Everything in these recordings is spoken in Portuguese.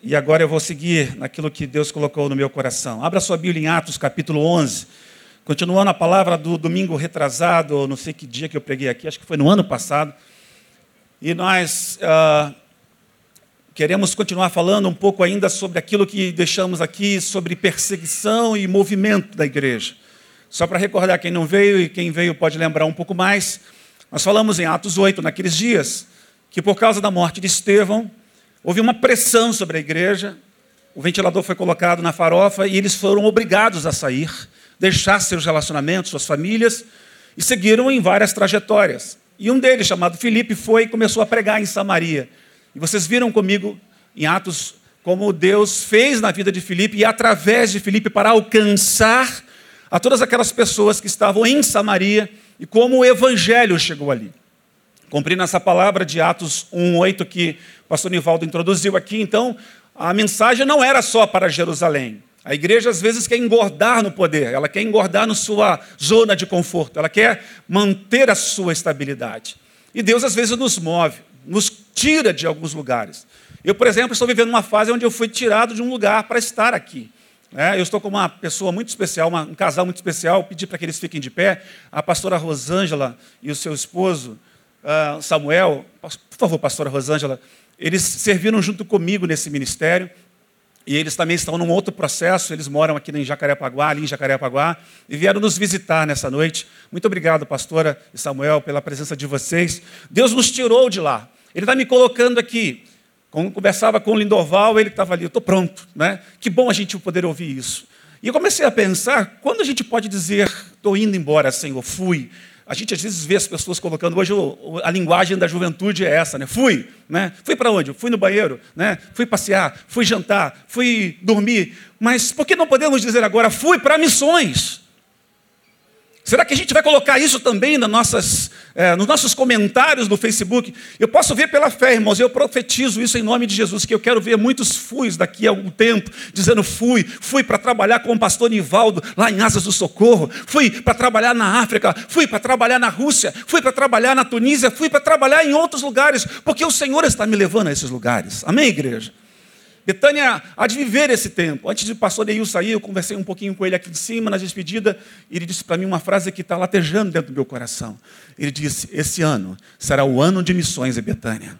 e agora eu vou seguir naquilo que Deus colocou no meu coração. Abra sua Bíblia em Atos, capítulo 11. Continuando a palavra do domingo retrasado, não sei que dia que eu preguei aqui, acho que foi no ano passado. E nós uh, queremos continuar falando um pouco ainda sobre aquilo que deixamos aqui, sobre perseguição e movimento da igreja. Só para recordar quem não veio e quem veio pode lembrar um pouco mais. Nós falamos em Atos 8, naqueles dias, que por causa da morte de Estevão, houve uma pressão sobre a igreja, o ventilador foi colocado na farofa e eles foram obrigados a sair deixar seus relacionamentos, suas famílias, e seguiram em várias trajetórias. E um deles, chamado Filipe, foi e começou a pregar em Samaria. E vocês viram comigo em Atos como Deus fez na vida de Filipe e através de Filipe para alcançar a todas aquelas pessoas que estavam em Samaria e como o evangelho chegou ali. Cumprindo essa palavra de Atos 1:8 que o pastor Nivaldo introduziu aqui, então, a mensagem não era só para Jerusalém. A igreja às vezes quer engordar no poder, ela quer engordar na sua zona de conforto, ela quer manter a sua estabilidade. E Deus às vezes nos move, nos tira de alguns lugares. Eu, por exemplo, estou vivendo uma fase onde eu fui tirado de um lugar para estar aqui. É, eu estou com uma pessoa muito especial, uma, um casal muito especial, pedi para que eles fiquem de pé. A pastora Rosângela e o seu esposo, uh, Samuel, por favor, pastora Rosângela, eles serviram junto comigo nesse ministério. E eles também estão num outro processo, eles moram aqui em Jacarepaguá, ali em Jacarepaguá, e vieram nos visitar nessa noite. Muito obrigado, pastora e Samuel, pela presença de vocês. Deus nos tirou de lá. Ele está me colocando aqui. Quando conversava com o Lindoval, ele estava ali, eu estou pronto. Né? Que bom a gente poder ouvir isso. E eu comecei a pensar, quando a gente pode dizer, estou indo embora, Senhor, fui, a gente às vezes vê as pessoas colocando, hoje a linguagem da juventude é essa, né? Fui, né? Fui para onde? Fui no banheiro, né? Fui passear, fui jantar, fui dormir. Mas por que não podemos dizer agora, fui para missões? Será que a gente vai colocar isso também nas nossas, é, nos nossos comentários no Facebook? Eu posso ver pela fé, irmãos, eu profetizo isso em nome de Jesus, que eu quero ver muitos fuis daqui a algum tempo, dizendo fui, fui para trabalhar com o pastor Nivaldo lá em Asas do Socorro, fui para trabalhar na África, fui para trabalhar na Rússia, fui para trabalhar na Tunísia, fui para trabalhar em outros lugares, porque o Senhor está me levando a esses lugares. Amém, igreja? Betânia há de viver esse tempo. Antes de o pastor Neil sair, eu conversei um pouquinho com ele aqui de cima, na despedida, e ele disse para mim uma frase que está latejando dentro do meu coração. Ele disse: Esse ano será o ano de missões em Betânia.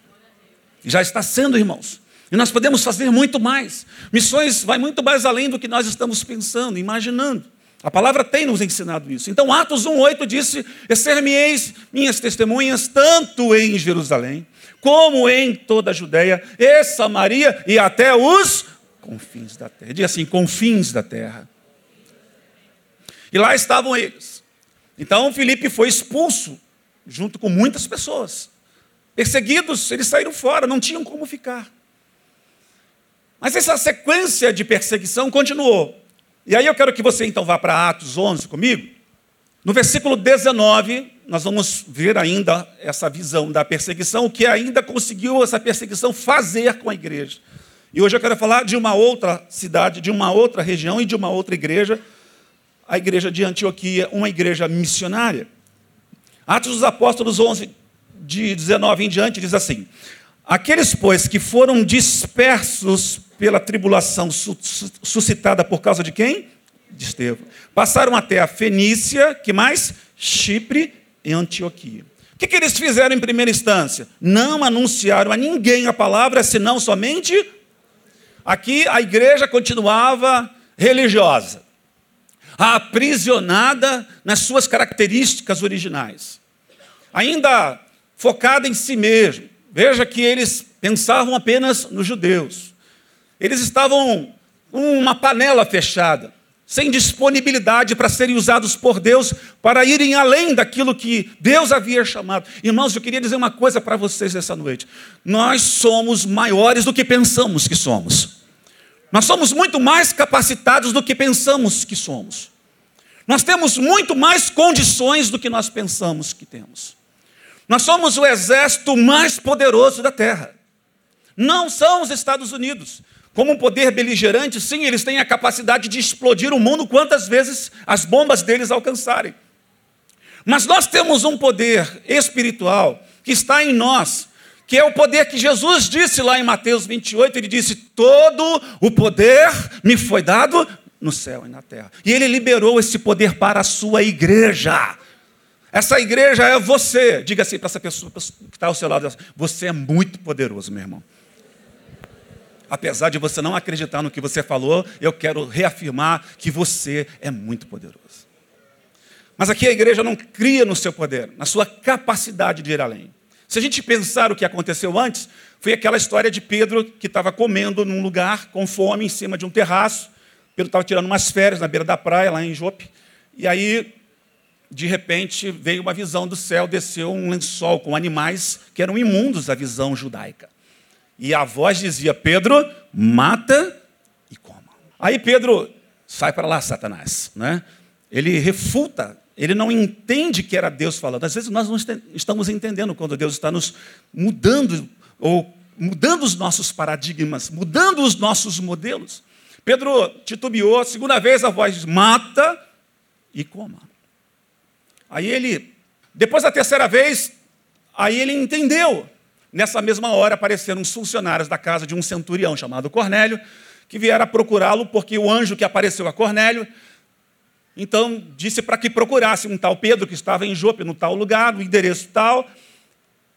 Já está sendo, irmãos. E nós podemos fazer muito mais. Missões vai muito mais além do que nós estamos pensando, imaginando. A palavra tem nos ensinado isso. Então, Atos 1,8 disse: Ser-me-eis minhas testemunhas, tanto em Jerusalém, como em toda a Judéia e Samaria e até os confins da terra. Diga assim: confins da terra. E lá estavam eles. Então, Filipe foi expulso, junto com muitas pessoas. Perseguidos, eles saíram fora, não tinham como ficar. Mas essa sequência de perseguição continuou. E aí eu quero que você então vá para Atos 11 comigo. No versículo 19, nós vamos ver ainda essa visão da perseguição, o que ainda conseguiu essa perseguição fazer com a igreja. E hoje eu quero falar de uma outra cidade, de uma outra região e de uma outra igreja, a igreja de Antioquia, uma igreja missionária. Atos dos Apóstolos 11, de 19 em diante, diz assim: Aqueles, pois, que foram dispersos pela tribulação suscitada por causa de quem? De Estevão. Passaram até a Fenícia, que mais? Chipre e Antioquia. O que, que eles fizeram em primeira instância? Não anunciaram a ninguém a palavra, senão somente. Aqui a igreja continuava religiosa, aprisionada nas suas características originais, ainda focada em si mesmo, Veja que eles pensavam apenas nos judeus. Eles estavam com uma panela fechada, sem disponibilidade para serem usados por Deus para irem além daquilo que Deus havia chamado. Irmãos, eu queria dizer uma coisa para vocês essa noite. Nós somos maiores do que pensamos que somos. Nós somos muito mais capacitados do que pensamos que somos. Nós temos muito mais condições do que nós pensamos que temos. Nós somos o exército mais poderoso da terra. Não são os Estados Unidos. Como um poder beligerante, sim, eles têm a capacidade de explodir o mundo quantas vezes as bombas deles alcançarem. Mas nós temos um poder espiritual que está em nós, que é o poder que Jesus disse lá em Mateus 28, ele disse: Todo o poder me foi dado no céu e na terra. E ele liberou esse poder para a sua igreja. Essa igreja é você. Diga assim para essa pessoa que está ao seu lado: Você é muito poderoso, meu irmão. Apesar de você não acreditar no que você falou, eu quero reafirmar que você é muito poderoso. Mas aqui a igreja não cria no seu poder, na sua capacidade de ir além. Se a gente pensar o que aconteceu antes, foi aquela história de Pedro que estava comendo num lugar com fome em cima de um terraço. Pedro estava tirando umas férias na beira da praia, lá em Jope. E aí, de repente, veio uma visão do céu, desceu um lençol com animais que eram imundos à visão judaica. E a voz dizia: Pedro, mata e coma. Aí Pedro sai para lá, Satanás. Né? Ele refuta ele não entende que era Deus falando. Às vezes nós não estamos entendendo quando Deus está nos mudando, ou mudando os nossos paradigmas, mudando os nossos modelos. Pedro titubeou, segunda vez a voz diz: mata e coma. Aí ele, depois da terceira vez, aí ele entendeu. Nessa mesma hora apareceram os funcionários da casa de um centurião chamado Cornélio, que vieram procurá-lo porque o anjo que apareceu a Cornélio então disse para que procurasse um tal Pedro que estava em Jope, no tal lugar, no endereço tal.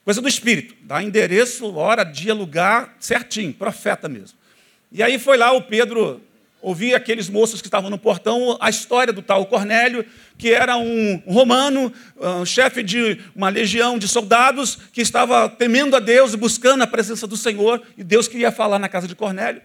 Coisa do Espírito. Dá endereço, hora, dia, lugar, certinho, profeta mesmo. E aí foi lá o Pedro ouvir aqueles moços que estavam no portão a história do tal Cornélio, que era um romano, um chefe de uma legião de soldados, que estava temendo a Deus e buscando a presença do Senhor, e Deus queria falar na casa de Cornélio.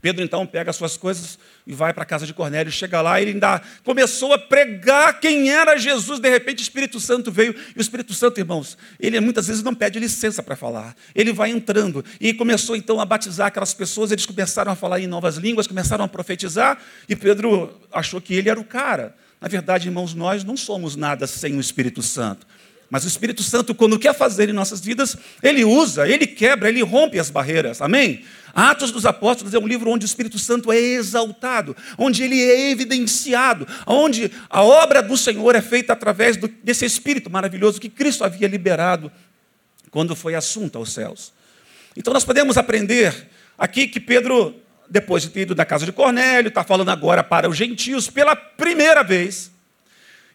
Pedro então pega as suas coisas e vai para a casa de Cornélio, chega lá, ele ainda começou a pregar quem era Jesus, de repente o Espírito Santo veio, e o Espírito Santo, irmãos, ele muitas vezes não pede licença para falar, ele vai entrando, e começou então a batizar aquelas pessoas, eles começaram a falar em novas línguas, começaram a profetizar, e Pedro achou que ele era o cara. Na verdade, irmãos, nós não somos nada sem o Espírito Santo. Mas o Espírito Santo, quando quer fazer em nossas vidas, ele usa, ele quebra, ele rompe as barreiras. Amém? Atos dos Apóstolos é um livro onde o Espírito Santo é exaltado, onde ele é evidenciado, onde a obra do Senhor é feita através do, desse Espírito maravilhoso que Cristo havia liberado quando foi assunto aos céus. Então nós podemos aprender aqui que Pedro, depois de ter ido da casa de Cornélio, está falando agora para os gentios pela primeira vez.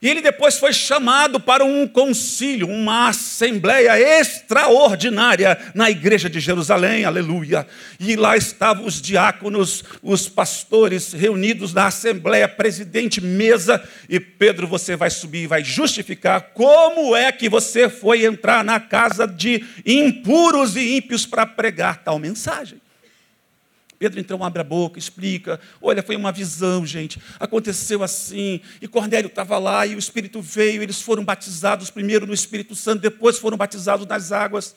E ele depois foi chamado para um concílio, uma assembleia extraordinária na igreja de Jerusalém, aleluia. E lá estavam os diáconos, os pastores reunidos na assembleia, presidente, mesa. E Pedro, você vai subir e vai justificar como é que você foi entrar na casa de impuros e ímpios para pregar tal mensagem. Pedro então abre a boca, explica: olha, foi uma visão, gente, aconteceu assim, e Cornélio estava lá, e o Espírito veio, eles foram batizados primeiro no Espírito Santo, depois foram batizados nas águas.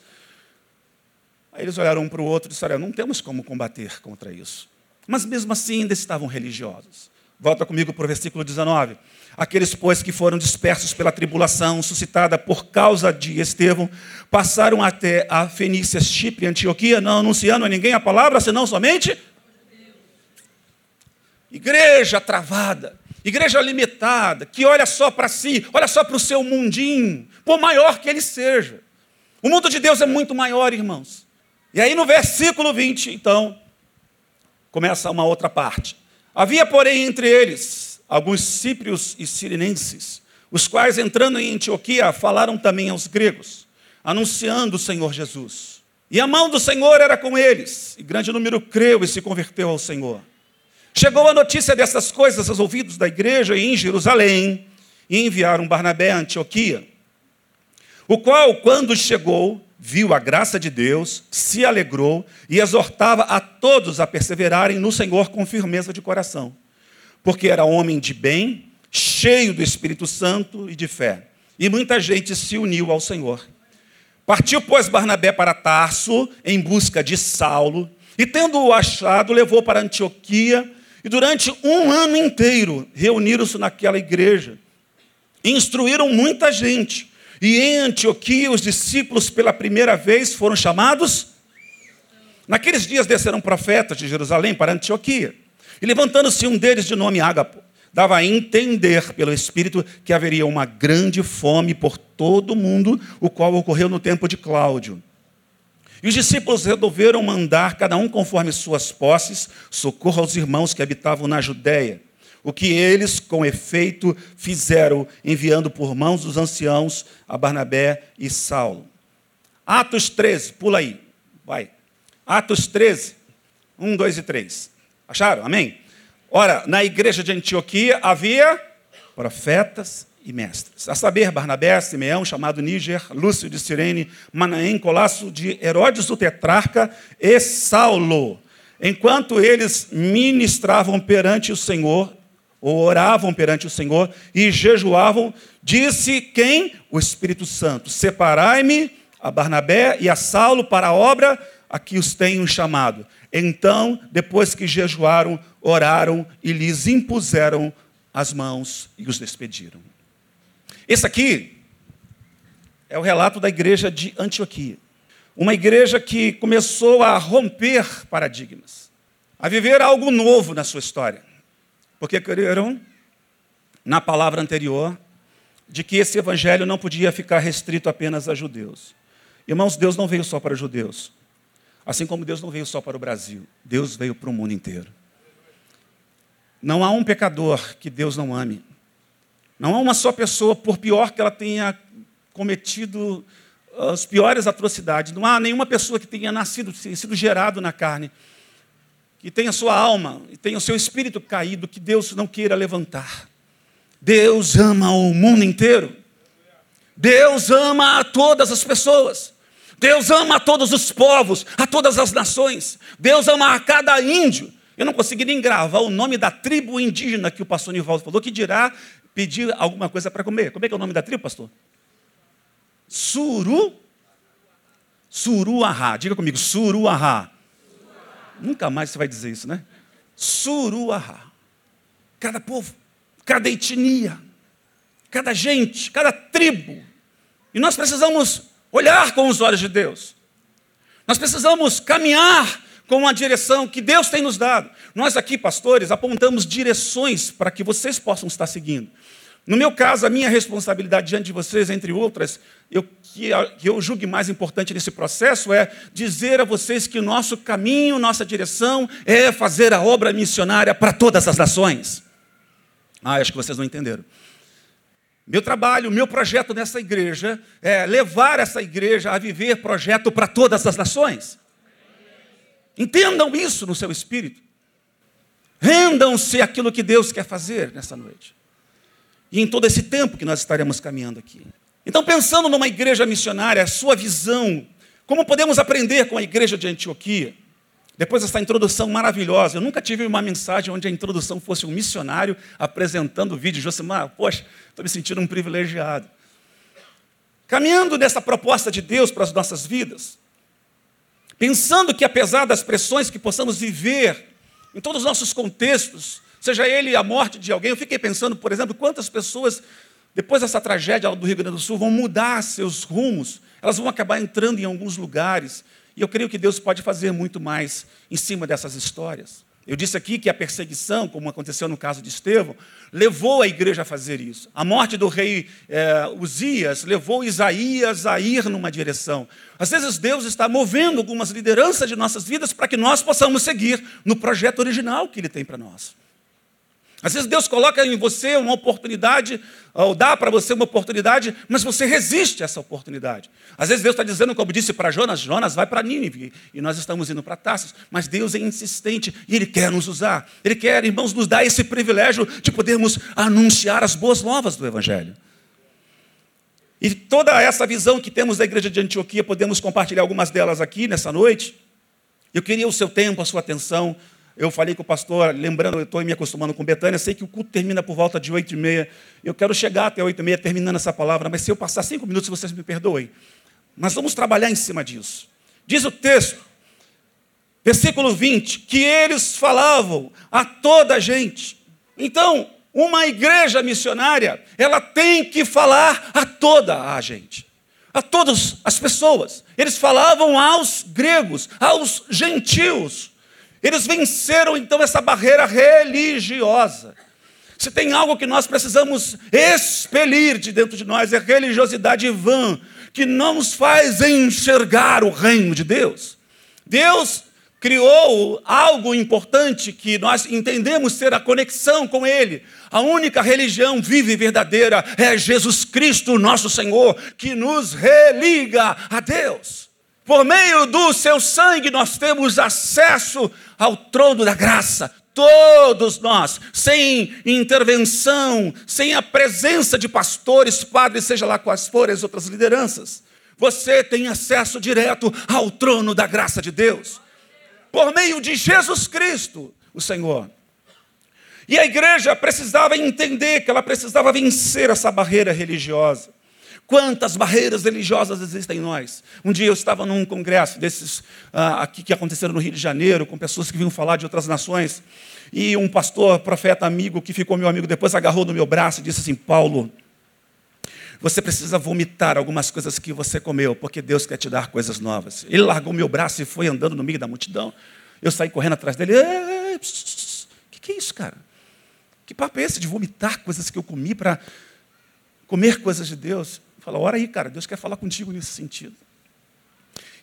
Aí eles olharam um para o outro e disseram: não temos como combater contra isso. Mas mesmo assim ainda estavam religiosos. Volta comigo para o versículo 19. Aqueles, pois, que foram dispersos pela tribulação suscitada por causa de Estevão, passaram até a Fenícia, Chipre, Antioquia, não anunciando a ninguém a palavra, senão somente igreja travada, igreja limitada, que olha só para si, olha só para o seu mundinho, por maior que ele seja. O mundo de Deus é muito maior, irmãos. E aí no versículo 20, então, começa uma outra parte. Havia, porém, entre eles alguns cíprios e sirinenses, os quais, entrando em Antioquia, falaram também aos gregos, anunciando o Senhor Jesus. E a mão do Senhor era com eles, e grande número creu e se converteu ao Senhor. Chegou a notícia dessas coisas aos ouvidos da igreja em Jerusalém, e enviaram Barnabé a Antioquia, o qual, quando chegou, viu a graça de Deus, se alegrou e exortava a todos a perseverarem no Senhor com firmeza de coração porque era homem de bem, cheio do Espírito Santo e de fé. E muita gente se uniu ao Senhor. Partiu, pois, Barnabé para Tarso em busca de Saulo, e tendo-o achado, levou para Antioquia, e durante um ano inteiro reuniram-se naquela igreja. Instruíram muita gente. E em Antioquia, os discípulos, pela primeira vez, foram chamados. Naqueles dias desceram profetas de Jerusalém para Antioquia. E levantando-se um deles de nome Ágapo, dava a entender pelo Espírito que haveria uma grande fome por todo o mundo, o qual ocorreu no tempo de Cláudio. E os discípulos resolveram mandar, cada um conforme suas posses, socorro aos irmãos que habitavam na Judéia. O que eles, com efeito, fizeram, enviando por mãos dos anciãos a Barnabé e Saulo. Atos 13, pula aí, vai. Atos 13, 1, 2 e 3. Acharam? Amém? Ora, na igreja de Antioquia havia profetas e mestres. A saber, Barnabé, Simeão, chamado Níger, Lúcio de Sirene, Manaém, Colasso de Herodes o Tetrarca e Saulo. Enquanto eles ministravam perante o Senhor, ou oravam perante o Senhor e jejuavam, disse quem? O Espírito Santo: Separai-me a Barnabé e a Saulo para a obra a que os tenho chamado. Então, depois que jejuaram, oraram e lhes impuseram as mãos e os despediram. Esse aqui é o relato da igreja de Antioquia. Uma igreja que começou a romper paradigmas, a viver algo novo na sua história. Porque creram na palavra anterior de que esse evangelho não podia ficar restrito apenas a judeus. Irmãos, Deus não veio só para judeus. Assim como Deus não veio só para o Brasil, Deus veio para o mundo inteiro. Não há um pecador que Deus não ame. Não há uma só pessoa, por pior que ela tenha cometido as piores atrocidades, não há nenhuma pessoa que tenha nascido, sido gerado na carne, que tenha sua alma e tenha o seu espírito caído, que Deus não queira levantar. Deus ama o mundo inteiro. Deus ama a todas as pessoas. Deus ama a todos os povos, a todas as nações. Deus ama a cada índio. Eu não consegui nem gravar o nome da tribo indígena que o pastor Nivaldo falou, que dirá pedir alguma coisa para comer. Como é que é o nome da tribo, pastor? Suru. Suruahá. Diga comigo, Suruahá. Nunca mais você vai dizer isso, né? Suruahá. Cada povo, cada etnia, cada gente, cada tribo. E nós precisamos olhar com os olhos de Deus. Nós precisamos caminhar com a direção que Deus tem nos dado. Nós aqui, pastores, apontamos direções para que vocês possam estar seguindo. No meu caso, a minha responsabilidade diante de vocês, entre outras, eu, que, eu julgue mais importante nesse processo é dizer a vocês que o nosso caminho, nossa direção é fazer a obra missionária para todas as nações. Ah, acho que vocês não entenderam. Meu trabalho, meu projeto nessa igreja é levar essa igreja a viver projeto para todas as nações. Entendam isso no seu espírito. Rendam-se aquilo que Deus quer fazer nessa noite. E em todo esse tempo que nós estaremos caminhando aqui. Então, pensando numa igreja missionária, a sua visão, como podemos aprender com a igreja de Antioquia? Depois dessa introdução maravilhosa, eu nunca tive uma mensagem onde a introdução fosse um missionário apresentando o vídeo. Josimar, poxa, estou me sentindo um privilegiado. Caminhando nessa proposta de Deus para as nossas vidas, pensando que apesar das pressões que possamos viver em todos os nossos contextos, seja ele a morte de alguém, eu fiquei pensando, por exemplo, quantas pessoas, depois dessa tragédia do Rio Grande do Sul, vão mudar seus rumos, elas vão acabar entrando em alguns lugares, e eu creio que Deus pode fazer muito mais em cima dessas histórias. Eu disse aqui que a perseguição, como aconteceu no caso de Estevão, levou a igreja a fazer isso. A morte do rei é, Uzias levou Isaías a ir numa direção. Às vezes Deus está movendo algumas lideranças de nossas vidas para que nós possamos seguir no projeto original que Ele tem para nós. Às vezes Deus coloca em você uma oportunidade, ou dá para você uma oportunidade, mas você resiste a essa oportunidade. Às vezes Deus está dizendo, como disse para Jonas, Jonas vai para Nínive, e nós estamos indo para Tarsis, mas Deus é insistente e Ele quer nos usar. Ele quer, irmãos, nos dar esse privilégio de podermos anunciar as boas novas do Evangelho. E toda essa visão que temos da igreja de Antioquia, podemos compartilhar algumas delas aqui nessa noite. Eu queria o seu tempo, a sua atenção, eu falei com o pastor, lembrando, eu estou me acostumando com Betânia, sei que o culto termina por volta de oito e meia. Eu quero chegar até oito e meia terminando essa palavra, mas se eu passar cinco minutos, vocês me perdoem. Mas vamos trabalhar em cima disso. Diz o texto, versículo 20, que eles falavam a toda a gente. Então, uma igreja missionária, ela tem que falar a toda a gente, a todas as pessoas. Eles falavam aos gregos, aos gentios, eles venceram então essa barreira religiosa. Se tem algo que nós precisamos expelir de dentro de nós, é religiosidade vã, que não nos faz enxergar o reino de Deus. Deus criou algo importante que nós entendemos ser a conexão com Ele. A única religião viva e verdadeira é Jesus Cristo, nosso Senhor, que nos religa a Deus. Por meio do seu sangue, nós temos acesso ao trono da graça. Todos nós, sem intervenção, sem a presença de pastores, padres, seja lá quais forem as outras lideranças, você tem acesso direto ao trono da graça de Deus por meio de Jesus Cristo, o Senhor. E a igreja precisava entender que ela precisava vencer essa barreira religiosa. Quantas barreiras religiosas existem em nós? Um dia eu estava num congresso desses ah, aqui que aconteceram no Rio de Janeiro, com pessoas que vinham falar de outras nações, e um pastor, profeta amigo, que ficou meu amigo depois, agarrou no meu braço e disse assim: Paulo, você precisa vomitar algumas coisas que você comeu, porque Deus quer te dar coisas novas. Ele largou meu braço e foi andando no meio da multidão. Eu saí correndo atrás dele. O que, que é isso, cara? Que papo é esse de vomitar coisas que eu comi para comer coisas de Deus? Fala, ora aí, cara, Deus quer falar contigo nesse sentido.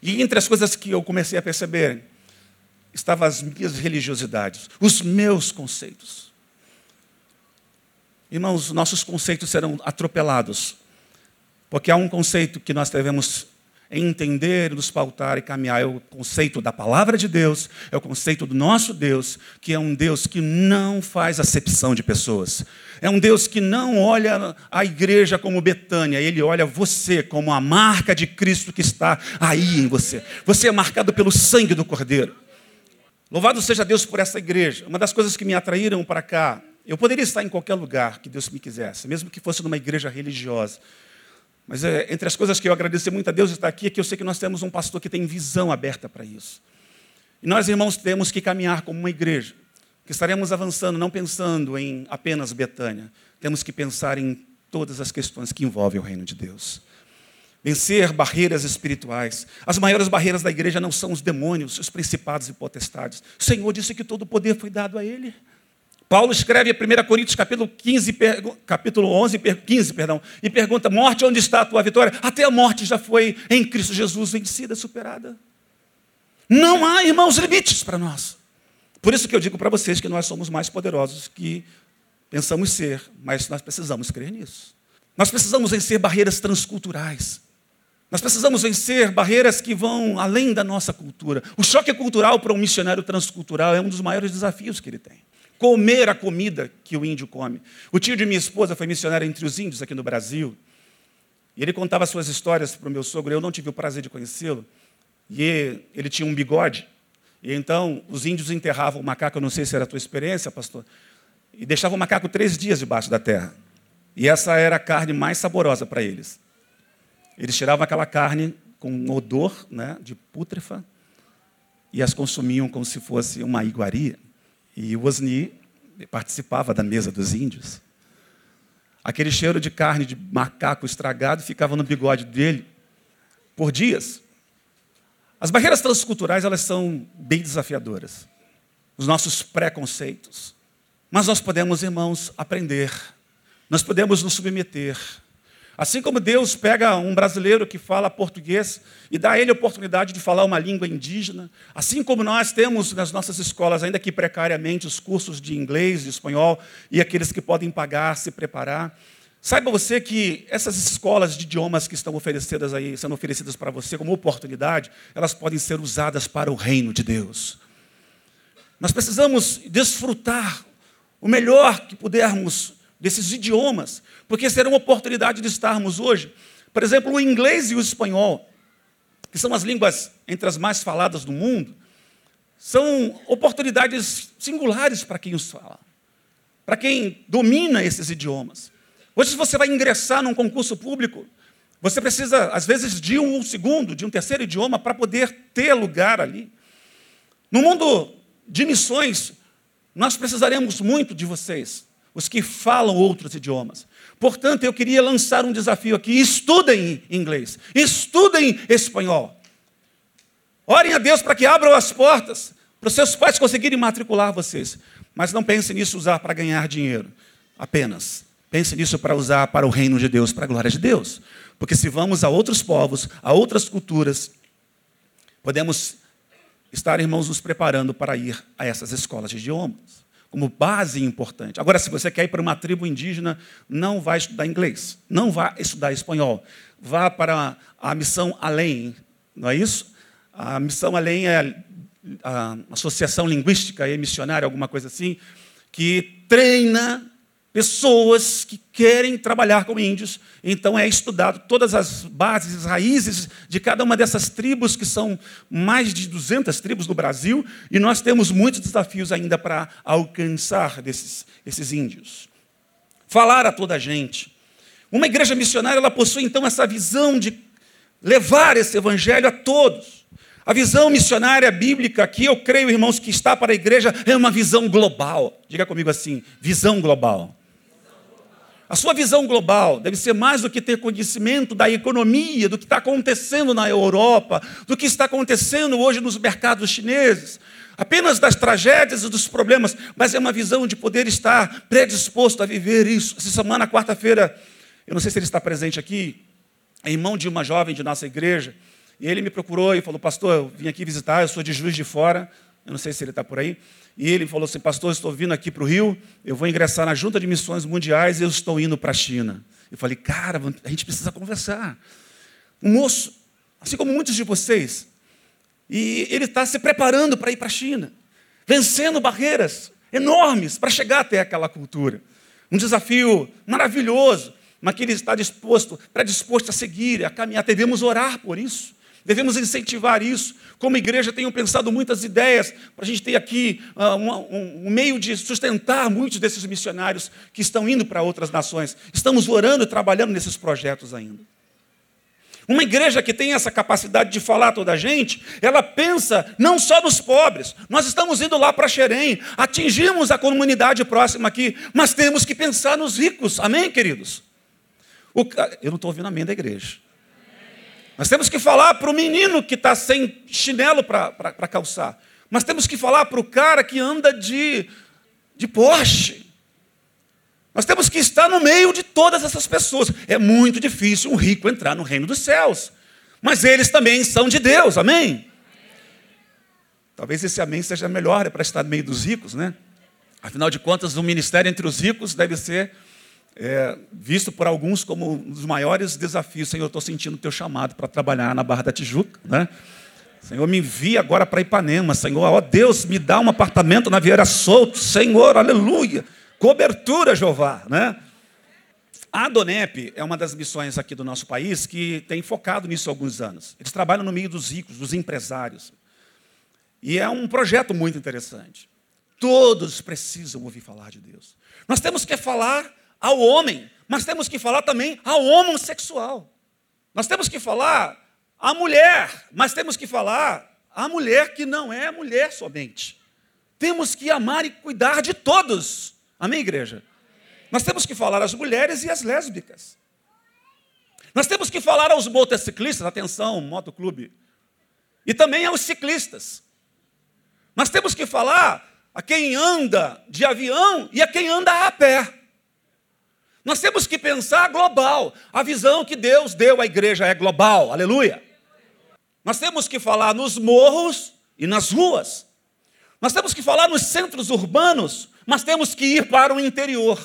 E entre as coisas que eu comecei a perceber, estavam as minhas religiosidades, os meus conceitos. Irmãos, nossos conceitos serão atropelados porque há um conceito que nós devemos entender, nos pautar e caminhar. É o conceito da palavra de Deus, é o conceito do nosso Deus, que é um Deus que não faz acepção de pessoas. É um Deus que não olha a igreja como Betânia, ele olha você como a marca de Cristo que está aí em você. Você é marcado pelo sangue do Cordeiro. Louvado seja Deus por essa igreja. Uma das coisas que me atraíram para cá, eu poderia estar em qualquer lugar que Deus me quisesse, mesmo que fosse numa igreja religiosa. Mas é, entre as coisas que eu agradeço muito a Deus estar aqui é que eu sei que nós temos um pastor que tem visão aberta para isso. E nós, irmãos, temos que caminhar como uma igreja, que estaremos avançando não pensando em apenas Betânia, temos que pensar em todas as questões que envolvem o reino de Deus. Vencer barreiras espirituais. As maiores barreiras da igreja não são os demônios, os principados e potestades. O Senhor disse que todo o poder foi dado a Ele. Paulo escreve em 1 Coríntios capítulo, 15, capítulo 11, 15, perdão, e pergunta, morte, onde está a tua vitória? Até a morte já foi em Cristo Jesus vencida, superada. Não há, irmãos, limites para nós. Por isso que eu digo para vocês que nós somos mais poderosos que pensamos ser, mas nós precisamos crer nisso. Nós precisamos vencer barreiras transculturais. Nós precisamos vencer barreiras que vão além da nossa cultura. O choque cultural para um missionário transcultural é um dos maiores desafios que ele tem comer a comida que o índio come. O tio de minha esposa foi missionário entre os índios aqui no Brasil. E ele contava suas histórias para o meu sogro. Eu não tive o prazer de conhecê-lo. E ele tinha um bigode. E então os índios enterravam o macaco. Eu não sei se era a tua experiência, pastor. E deixavam o macaco três dias debaixo da terra. E essa era a carne mais saborosa para eles. Eles tiravam aquela carne com um odor né, de pútrefa e as consumiam como se fosse uma iguaria. E o Osni participava da mesa dos índios. Aquele cheiro de carne de macaco estragado ficava no bigode dele por dias. As barreiras transculturais elas são bem desafiadoras. Os nossos preconceitos. Mas nós podemos, irmãos, aprender. Nós podemos nos submeter Assim como Deus pega um brasileiro que fala português e dá a ele a oportunidade de falar uma língua indígena, assim como nós temos nas nossas escolas, ainda que precariamente, os cursos de inglês, de espanhol e aqueles que podem pagar, se preparar. Saiba você que essas escolas de idiomas que estão oferecidas aí, sendo oferecidas para você como oportunidade, elas podem ser usadas para o reino de Deus. Nós precisamos desfrutar o melhor que pudermos desses idiomas, porque será uma oportunidade de estarmos hoje, por exemplo, o inglês e o espanhol, que são as línguas entre as mais faladas do mundo, são oportunidades singulares para quem os fala, para quem domina esses idiomas. Hoje, se você vai ingressar num concurso público, você precisa, às vezes, de um segundo, de um terceiro idioma para poder ter lugar ali. No mundo de missões, nós precisaremos muito de vocês os que falam outros idiomas. Portanto, eu queria lançar um desafio aqui: estudem inglês, estudem espanhol. Orem a Deus para que abram as portas para os seus pais conseguirem matricular vocês. Mas não pensem nisso usar para ganhar dinheiro apenas. Pense nisso para usar para o reino de Deus, para a glória de Deus. Porque se vamos a outros povos, a outras culturas, podemos estar, irmãos, nos preparando para ir a essas escolas de idiomas, como base importante. Agora, se você quer ir para uma tribo indígena, não vai estudar inglês, não vá estudar espanhol, vá para a missão além, não é isso? A missão além é a Associação Linguística e Missionária, alguma coisa assim, que treina pessoas que querem trabalhar com índios. Então é estudado todas as bases, as raízes de cada uma dessas tribos, que são mais de 200 tribos no Brasil, e nós temos muitos desafios ainda para alcançar desses, esses índios. Falar a toda a gente. Uma igreja missionária, ela possui então essa visão de levar esse evangelho a todos. A visão missionária bíblica aqui, eu creio, irmãos, que está para a igreja, é uma visão global. Diga comigo assim: visão global. A sua visão global deve ser mais do que ter conhecimento da economia, do que está acontecendo na Europa, do que está acontecendo hoje nos mercados chineses, apenas das tragédias e dos problemas, mas é uma visão de poder estar predisposto a viver isso. Essa semana, quarta-feira, eu não sei se ele está presente aqui, é irmão de uma jovem de nossa igreja, e ele me procurou e falou: Pastor, eu vim aqui visitar, eu sou de Juiz de Fora, eu não sei se ele está por aí. E ele falou assim: Pastor, estou vindo aqui para o Rio, eu vou ingressar na Junta de Missões Mundiais e eu estou indo para a China. Eu falei: Cara, a gente precisa conversar. Um moço, assim como muitos de vocês, e ele está se preparando para ir para a China, vencendo barreiras enormes para chegar até aquela cultura. Um desafio maravilhoso, mas que ele está disposto, predisposto a seguir, a caminhar. Devemos orar por isso. Devemos incentivar isso. Como igreja, tenho pensado muitas ideias para a gente ter aqui uh, um, um, meio de sustentar muitos desses missionários que estão indo para outras nações. Estamos orando e trabalhando nesses projetos ainda. Uma igreja que tem essa capacidade de falar a toda a gente, ela pensa não só nos pobres. Nós estamos indo lá para Xerém, atingimos a comunidade próxima aqui, mas temos que pensar nos ricos. Amém, queridos? O, eu não estou ouvindo amém da igreja. Nós temos que falar para o menino que está sem chinelo para calçar. Mas temos que falar para o cara que anda de, de Porsche. Nós temos que estar no meio de todas essas pessoas. É muito difícil um rico entrar no reino dos céus. Mas eles também são de Deus, amém? Talvez esse amém seja melhor é para estar no meio dos ricos, né? Afinal de contas, o ministério entre os ricos deve ser é, visto por alguns como um dos maiores desafios. Senhor, eu estou sentindo o teu chamado para trabalhar na Barra da Tijuca, né? Senhor, me envia agora para Ipanema, Senhor. Ó Deus, me dá um apartamento na Vieira Solto, Senhor, aleluia. Cobertura, Jeová, né? A Donep é uma das missões aqui do nosso país que tem focado nisso há alguns anos. Eles trabalham no meio dos ricos, dos empresários. E é um projeto muito interessante. Todos precisam ouvir falar de Deus. Nós temos que falar ao homem, mas temos que falar também ao homossexual. Nós temos que falar à mulher, mas temos que falar à mulher que não é mulher somente. Temos que amar e cuidar de todos. Amém, igreja? Nós temos que falar às mulheres e às lésbicas. Nós temos que falar aos motociclistas, atenção, motoclube, e também aos ciclistas. Nós temos que falar a quem anda de avião e a quem anda a pé. Nós temos que pensar global. A visão que Deus deu à igreja é global. Aleluia. Nós temos que falar nos morros e nas ruas. Nós temos que falar nos centros urbanos, mas temos que ir para o interior.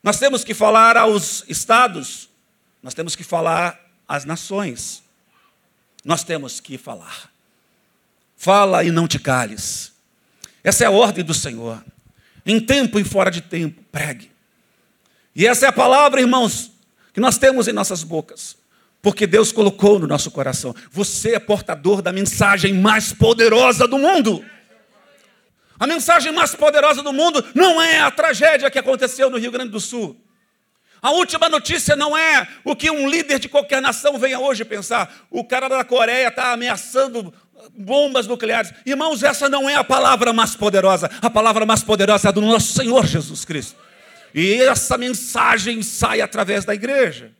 Nós temos que falar aos estados, nós temos que falar às nações. Nós temos que falar. Fala e não te cales. Essa é a ordem do Senhor. Em tempo e fora de tempo, pregue. E essa é a palavra, irmãos, que nós temos em nossas bocas, porque Deus colocou no nosso coração. Você é portador da mensagem mais poderosa do mundo. A mensagem mais poderosa do mundo não é a tragédia que aconteceu no Rio Grande do Sul. A última notícia não é o que um líder de qualquer nação venha hoje pensar. O cara da Coreia está ameaçando bombas nucleares. Irmãos, essa não é a palavra mais poderosa. A palavra mais poderosa é do nosso Senhor Jesus Cristo. E essa mensagem sai através da igreja.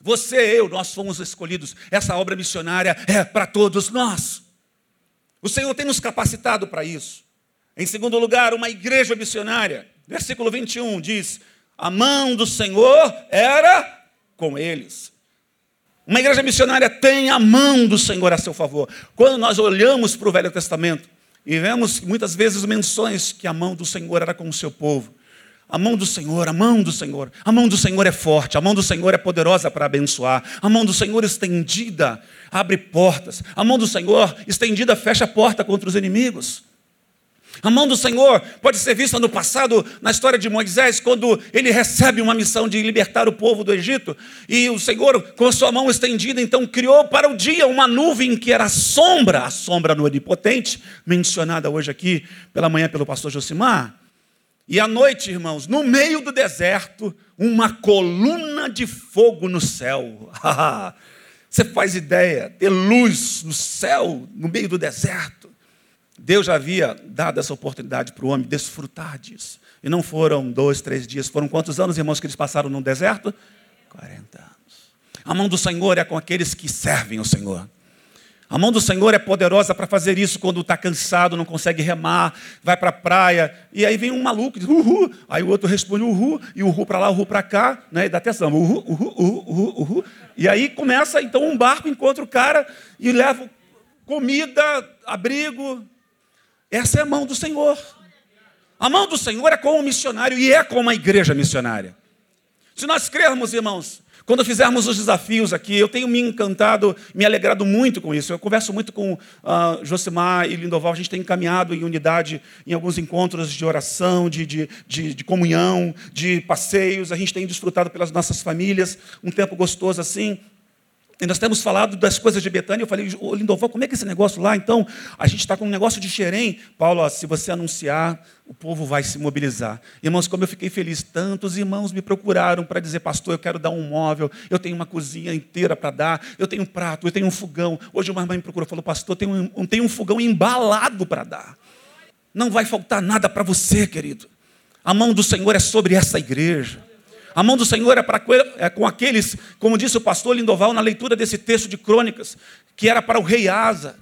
Você eu, nós fomos escolhidos. Essa obra missionária é para todos nós. O Senhor tem nos capacitado para isso. Em segundo lugar, uma igreja missionária. Versículo 21 diz: A mão do Senhor era com eles. Uma igreja missionária tem a mão do Senhor a seu favor. Quando nós olhamos para o Velho Testamento e vemos muitas vezes menções que a mão do Senhor era com o seu povo. A mão do Senhor, a mão do Senhor, a mão do Senhor é forte, a mão do Senhor é poderosa para abençoar, a mão do Senhor estendida abre portas, a mão do Senhor estendida fecha a porta contra os inimigos. A mão do Senhor pode ser vista no passado, na história de Moisés, quando ele recebe uma missão de libertar o povo do Egito, e o Senhor, com a sua mão estendida, então criou para o dia uma nuvem que era a sombra, a sombra no onipotente, mencionada hoje aqui pela manhã pelo pastor Josimar. E à noite, irmãos, no meio do deserto, uma coluna de fogo no céu. Você faz ideia, ter luz no céu, no meio do deserto. Deus já havia dado essa oportunidade para o homem desfrutar disso. E não foram dois, três dias, foram quantos anos, irmãos, que eles passaram no deserto? 40 anos. A mão do Senhor é com aqueles que servem o Senhor. A mão do Senhor é poderosa para fazer isso quando está cansado, não consegue remar, vai para a praia, e aí vem um maluco diz, uhul, aí o outro responde uhul, e uhul para lá, uhul para cá, né? e dá atenção, uhul, uhul, uhul, uhul, uhul. E aí começa então um barco, encontra o cara e leva comida, abrigo. Essa é a mão do Senhor. A mão do Senhor é como um missionário e é como a igreja missionária. Se nós crermos, irmãos, quando fizermos os desafios aqui, eu tenho me encantado, me alegrado muito com isso. Eu converso muito com uh, Josimar e Lindoval, a gente tem encaminhado em unidade em alguns encontros de oração, de, de, de, de comunhão, de passeios. A gente tem desfrutado pelas nossas famílias, um tempo gostoso assim. E nós temos falado das coisas de Betânia. Eu falei, Lindoval, como é que é esse negócio lá? Então, a gente está com um negócio de Xerém. Paulo, ó, se você anunciar, o povo vai se mobilizar. Irmãos, como eu fiquei feliz, tantos irmãos me procuraram para dizer, pastor, eu quero dar um móvel, eu tenho uma cozinha inteira para dar, eu tenho um prato, eu tenho um fogão. Hoje uma irmã me procurou e falou, pastor, eu tenho um, tenho um fogão embalado para dar. Não vai faltar nada para você, querido. A mão do Senhor é sobre essa igreja. A mão do Senhor é, para, é com aqueles, como disse o pastor Lindoval na leitura desse texto de crônicas, que era para o rei Asa.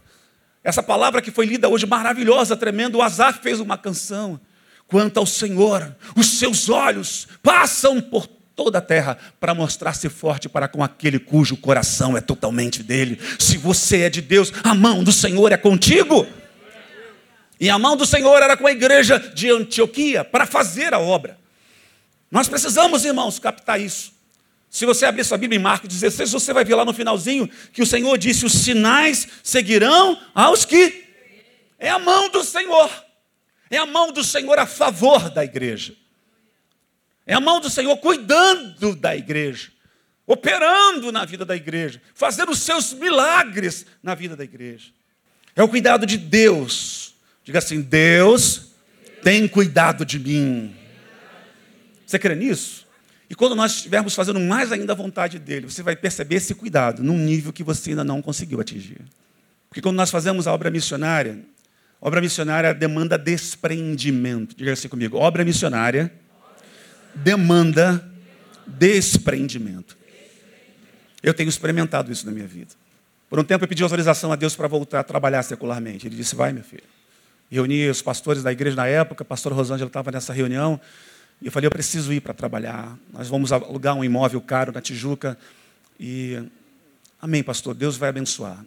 Essa palavra que foi lida hoje, maravilhosa, tremendo, o Asaf fez uma canção. Quanto ao Senhor, os seus olhos passam por toda a terra para mostrar-se forte para com aquele cujo coração é totalmente dele. Se você é de Deus, a mão do Senhor é contigo. E a mão do Senhor era com a igreja de Antioquia para fazer a obra. Nós precisamos, irmãos, captar isso. Se você abrir sua Bíblia em Marcos 16, você vai ver lá no finalzinho que o Senhor disse: os sinais seguirão aos que. É a mão do Senhor. É a mão do Senhor a favor da igreja. É a mão do Senhor cuidando da igreja, operando na vida da igreja, fazendo os seus milagres na vida da igreja. É o cuidado de Deus. Diga assim: Deus tem cuidado de mim. Você crê nisso? E quando nós estivermos fazendo mais ainda a vontade dele, você vai perceber esse cuidado num nível que você ainda não conseguiu atingir. Porque quando nós fazemos a obra missionária, obra missionária demanda desprendimento. Diga assim comigo: obra missionária demanda desprendimento. Eu tenho experimentado isso na minha vida. Por um tempo eu pedi autorização a Deus para voltar a trabalhar secularmente. Ele disse: Vai, meu filho. Reuni os pastores da igreja na época, a pastora Rosângela estava nessa reunião. E eu falei, eu preciso ir para trabalhar. Nós vamos alugar um imóvel caro na Tijuca. E, amém, pastor, Deus vai abençoar.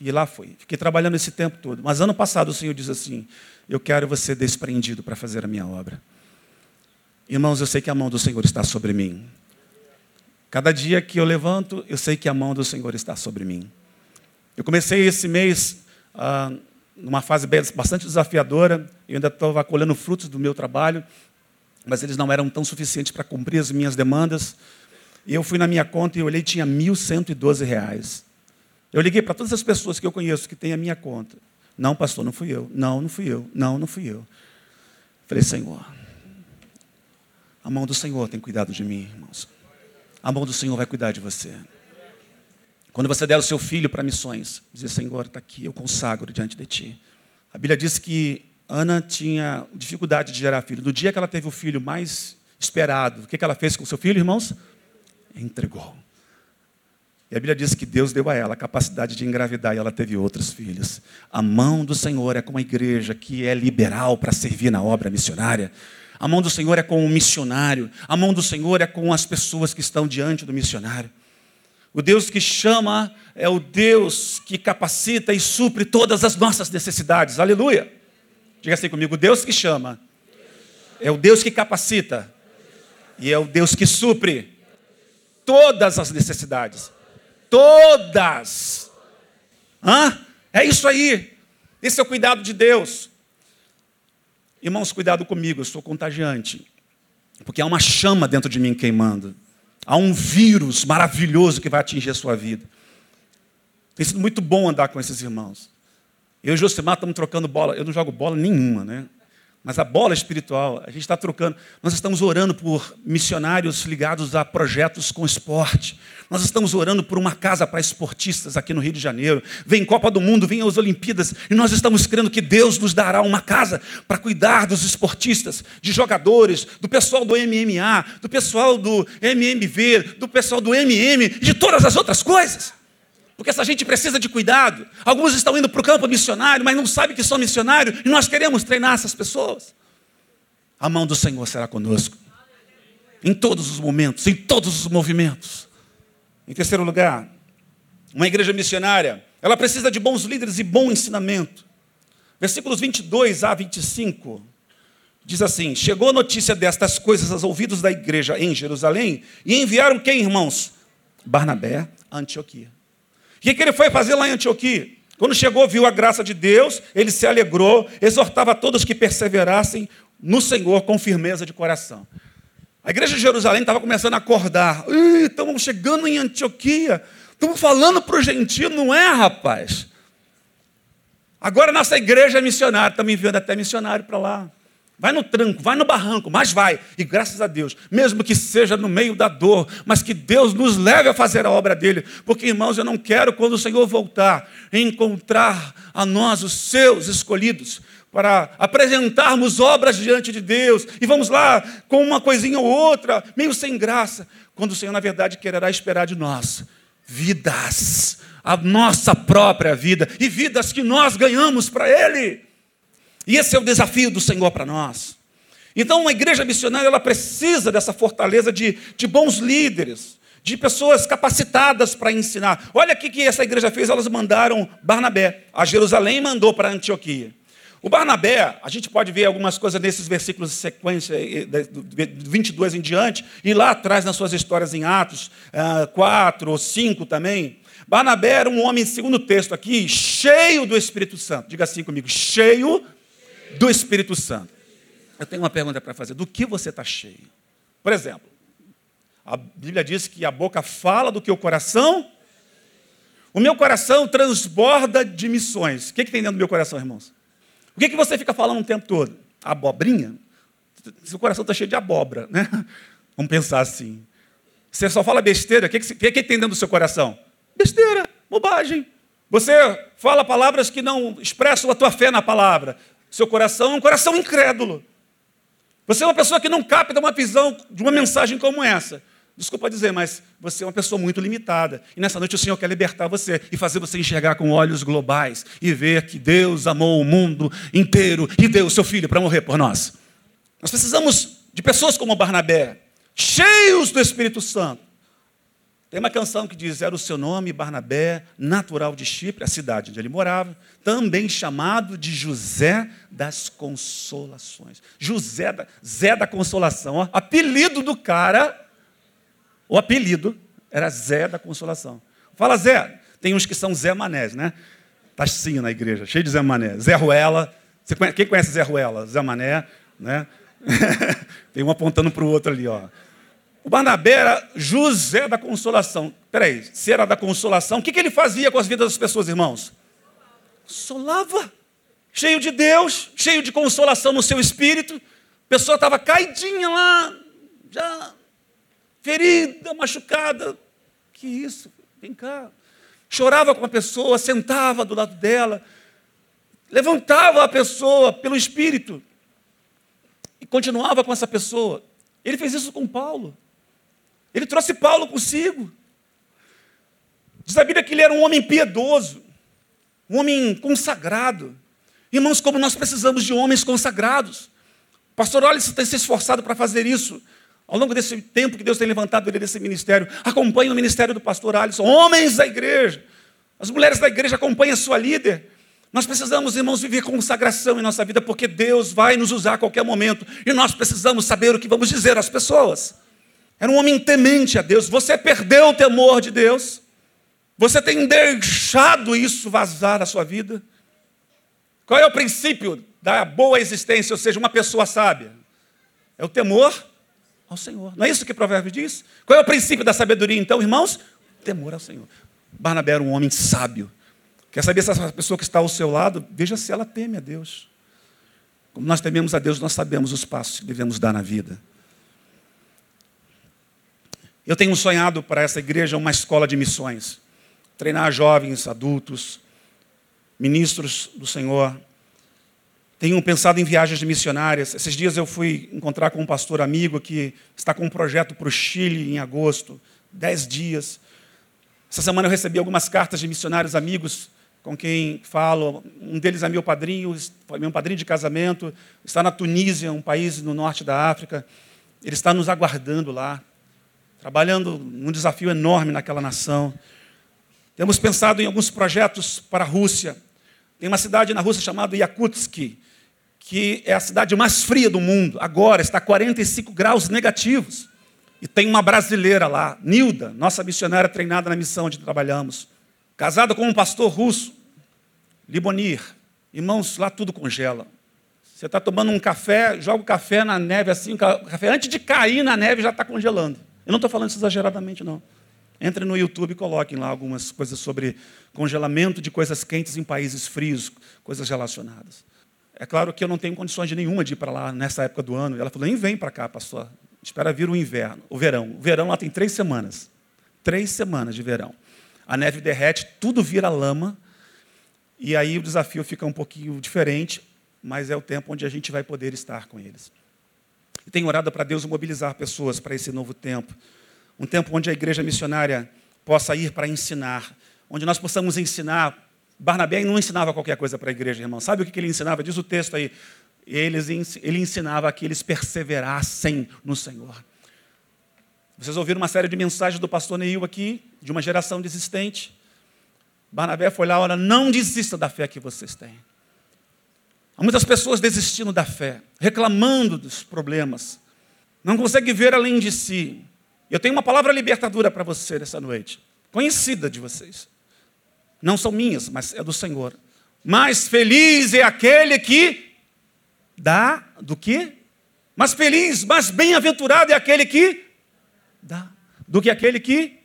E lá foi. Fiquei trabalhando esse tempo todo. Mas ano passado o Senhor diz assim: Eu quero você desprendido para fazer a minha obra. Irmãos, eu sei que a mão do Senhor está sobre mim. Cada dia que eu levanto, eu sei que a mão do Senhor está sobre mim. Eu comecei esse mês ah, numa fase bastante desafiadora. Eu ainda estava colhendo frutos do meu trabalho mas eles não eram tão suficientes para cumprir as minhas demandas. E eu fui na minha conta e olhei tinha 1.112 reais. Eu liguei para todas as pessoas que eu conheço que têm a minha conta. Não, pastor, não fui eu. Não, não fui eu. Não, não fui eu. Falei, Senhor, a mão do Senhor tem cuidado de mim, irmãos. A mão do Senhor vai cuidar de você. Quando você der o seu filho para missões, dizer, Senhor, está aqui, eu consagro diante de ti. A Bíblia diz que Ana tinha dificuldade de gerar filho. No dia que ela teve o filho mais esperado, o que ela fez com o seu filho, irmãos? Entregou. E a Bíblia diz que Deus deu a ela a capacidade de engravidar e ela teve outros filhos. A mão do Senhor é como a igreja que é liberal para servir na obra missionária. A mão do Senhor é com o missionário. A mão do Senhor é com as pessoas que estão diante do missionário. O Deus que chama é o Deus que capacita e supre todas as nossas necessidades. Aleluia. Diga assim comigo: Deus que chama é o Deus que capacita e é o Deus que supre todas as necessidades. Todas. Hã? É isso aí. Esse é o cuidado de Deus. Irmãos, cuidado comigo, eu sou contagiante. Porque há uma chama dentro de mim queimando. Há um vírus maravilhoso que vai atingir a sua vida. Tem sido muito bom andar com esses irmãos. Eu e Josimar estamos trocando bola. Eu não jogo bola nenhuma, né? Mas a bola espiritual, a gente está trocando. Nós estamos orando por missionários ligados a projetos com esporte. Nós estamos orando por uma casa para esportistas aqui no Rio de Janeiro. Vem Copa do Mundo, vem as Olimpíadas. E nós estamos crendo que Deus nos dará uma casa para cuidar dos esportistas, de jogadores, do pessoal do MMA, do pessoal do MMV, do pessoal do MM, de todas as outras coisas. Porque essa gente precisa de cuidado. Alguns estão indo para o campo missionário, mas não sabem que são missionários, e nós queremos treinar essas pessoas. A mão do Senhor será conosco. Em todos os momentos, em todos os movimentos. Em terceiro lugar, uma igreja missionária, ela precisa de bons líderes e bom ensinamento. Versículos 22 a 25 diz assim: Chegou a notícia destas coisas aos ouvidos da igreja em Jerusalém, e enviaram quem, irmãos? Barnabé a Antioquia. Que, que ele foi fazer lá em Antioquia? Quando chegou, viu a graça de Deus, ele se alegrou, exortava todos que perseverassem no Senhor com firmeza de coração. A igreja de Jerusalém estava começando a acordar. Estamos chegando em Antioquia. Estamos falando para o gentio, não é, rapaz? Agora nossa igreja é missionária, estamos enviando até missionário para lá. Vai no tranco, vai no barranco, mas vai. E graças a Deus, mesmo que seja no meio da dor, mas que Deus nos leve a fazer a obra dele. Porque, irmãos, eu não quero, quando o Senhor voltar, encontrar a nós, os seus escolhidos, para apresentarmos obras diante de Deus. E vamos lá com uma coisinha ou outra, meio sem graça. Quando o Senhor, na verdade, quererá esperar de nós vidas, a nossa própria vida, e vidas que nós ganhamos para Ele. E esse é o desafio do Senhor para nós. Então, uma igreja missionária ela precisa dessa fortaleza de, de bons líderes, de pessoas capacitadas para ensinar. Olha o que essa igreja fez: elas mandaram Barnabé a Jerusalém mandou para Antioquia. O Barnabé, a gente pode ver algumas coisas nesses versículos de sequência, do 22 em diante, e lá atrás nas suas histórias em Atos 4 ou 5 também. Barnabé era um homem, segundo o texto aqui, cheio do Espírito Santo. Diga assim comigo: cheio do Espírito Santo. Eu tenho uma pergunta para fazer: do que você está cheio? Por exemplo, a Bíblia diz que a boca fala do que o coração. O meu coração transborda de missões. O que, que tem dentro do meu coração, irmãos? O que, que você fica falando o tempo todo? Abobrinha? Seu coração está cheio de abóbora, né? Vamos pensar assim. Você só fala besteira, o que, que, que tem dentro do seu coração? Besteira, bobagem. Você fala palavras que não expressam a tua fé na palavra. Seu coração é um coração incrédulo. Você é uma pessoa que não capta uma visão de uma mensagem como essa. Desculpa dizer, mas você é uma pessoa muito limitada. E nessa noite o Senhor quer libertar você e fazer você enxergar com olhos globais e ver que Deus amou o mundo inteiro e deu o seu filho para morrer por nós. Nós precisamos de pessoas como Barnabé, cheios do Espírito Santo, tem uma canção que diz: Era o seu nome, Barnabé, natural de Chipre, a cidade onde ele morava, também chamado de José das Consolações. José da, Zé da Consolação, ó, apelido do cara, o apelido era Zé da Consolação. Fala Zé, tem uns que são Zé Manés, né? Tá assim na igreja, cheio de Zé Mané. Zé Ruela, conhece, quem conhece Zé Ruela? Zé Mané, né? tem um apontando para o outro ali, ó. O Barnabé era José da Consolação. Peraí, se era da Consolação, o que, que ele fazia com as vidas das pessoas, irmãos? Consolava. Cheio de Deus, cheio de consolação no seu espírito. A pessoa estava caidinha lá, já ferida, machucada. Que isso? Vem cá. Chorava com a pessoa, sentava do lado dela, levantava a pessoa pelo espírito e continuava com essa pessoa. Ele fez isso com Paulo. Ele trouxe Paulo consigo. Diz a Bíblia que ele era um homem piedoso, um homem consagrado. Irmãos, como nós precisamos de homens consagrados. Pastor Alisson tem se esforçado para fazer isso. Ao longo desse tempo que Deus tem levantado ele desse ministério, acompanhe o ministério do pastor Alisson, homens da igreja, as mulheres da igreja acompanham a sua líder. Nós precisamos, irmãos, viver consagração em nossa vida, porque Deus vai nos usar a qualquer momento, e nós precisamos saber o que vamos dizer às pessoas. Era um homem temente a Deus. Você perdeu o temor de Deus? Você tem deixado isso vazar na sua vida? Qual é o princípio da boa existência, ou seja, uma pessoa sábia? É o temor ao Senhor. Não é isso que o provérbio diz? Qual é o princípio da sabedoria, então, irmãos? Temor ao Senhor. Barnabé era um homem sábio. Quer saber se essa pessoa que está ao seu lado, veja se ela teme a Deus. Como nós tememos a Deus, nós sabemos os passos que devemos dar na vida. Eu tenho sonhado para essa igreja uma escola de missões. Treinar jovens, adultos, ministros do Senhor. Tenho pensado em viagens missionárias. Esses dias eu fui encontrar com um pastor amigo que está com um projeto para o Chile em agosto, dez dias. Essa semana eu recebi algumas cartas de missionários amigos com quem falo. Um deles é meu padrinho, foi meu padrinho de casamento, está na Tunísia, um país no norte da África. Ele está nos aguardando lá, trabalhando num desafio enorme naquela nação. Temos pensado em alguns projetos para a Rússia. Tem uma cidade na Rússia chamada Yakutsk, que é a cidade mais fria do mundo. Agora está 45 graus negativos. E tem uma brasileira lá, Nilda, nossa missionária treinada na missão onde trabalhamos. Casada com um pastor russo, Libonir. Irmãos, lá tudo congela. Você está tomando um café, joga o café na neve assim, o café antes de cair na neve já está congelando. Eu não estou falando isso exageradamente, não. Entre no YouTube e coloquem lá algumas coisas sobre congelamento de coisas quentes em países frios, coisas relacionadas. É claro que eu não tenho condições de nenhuma de ir para lá nessa época do ano. Ela falou: nem vem para cá, pastor espera vir o inverno, o verão. O verão lá tem três semanas. Três semanas de verão. A neve derrete, tudo vira lama. E aí o desafio fica um pouquinho diferente, mas é o tempo onde a gente vai poder estar com eles. E tenho orado para Deus mobilizar pessoas para esse novo tempo. Um tempo onde a igreja missionária possa ir para ensinar, onde nós possamos ensinar. Barnabé não ensinava qualquer coisa para a igreja, irmão. Sabe o que ele ensinava? Diz o texto aí: ele ensinava que eles perseverassem no Senhor. Vocês ouviram uma série de mensagens do pastor Neil aqui, de uma geração desistente. Barnabé foi lá, olha, não desista da fé que vocês têm. Há muitas pessoas desistindo da fé, reclamando dos problemas, não conseguem ver além de si. Eu tenho uma palavra libertadora para você nessa noite, conhecida de vocês. Não são minhas, mas é do Senhor. Mais feliz é aquele que dá do que? Mas feliz, mas bem-aventurado é aquele que dá, do que aquele que.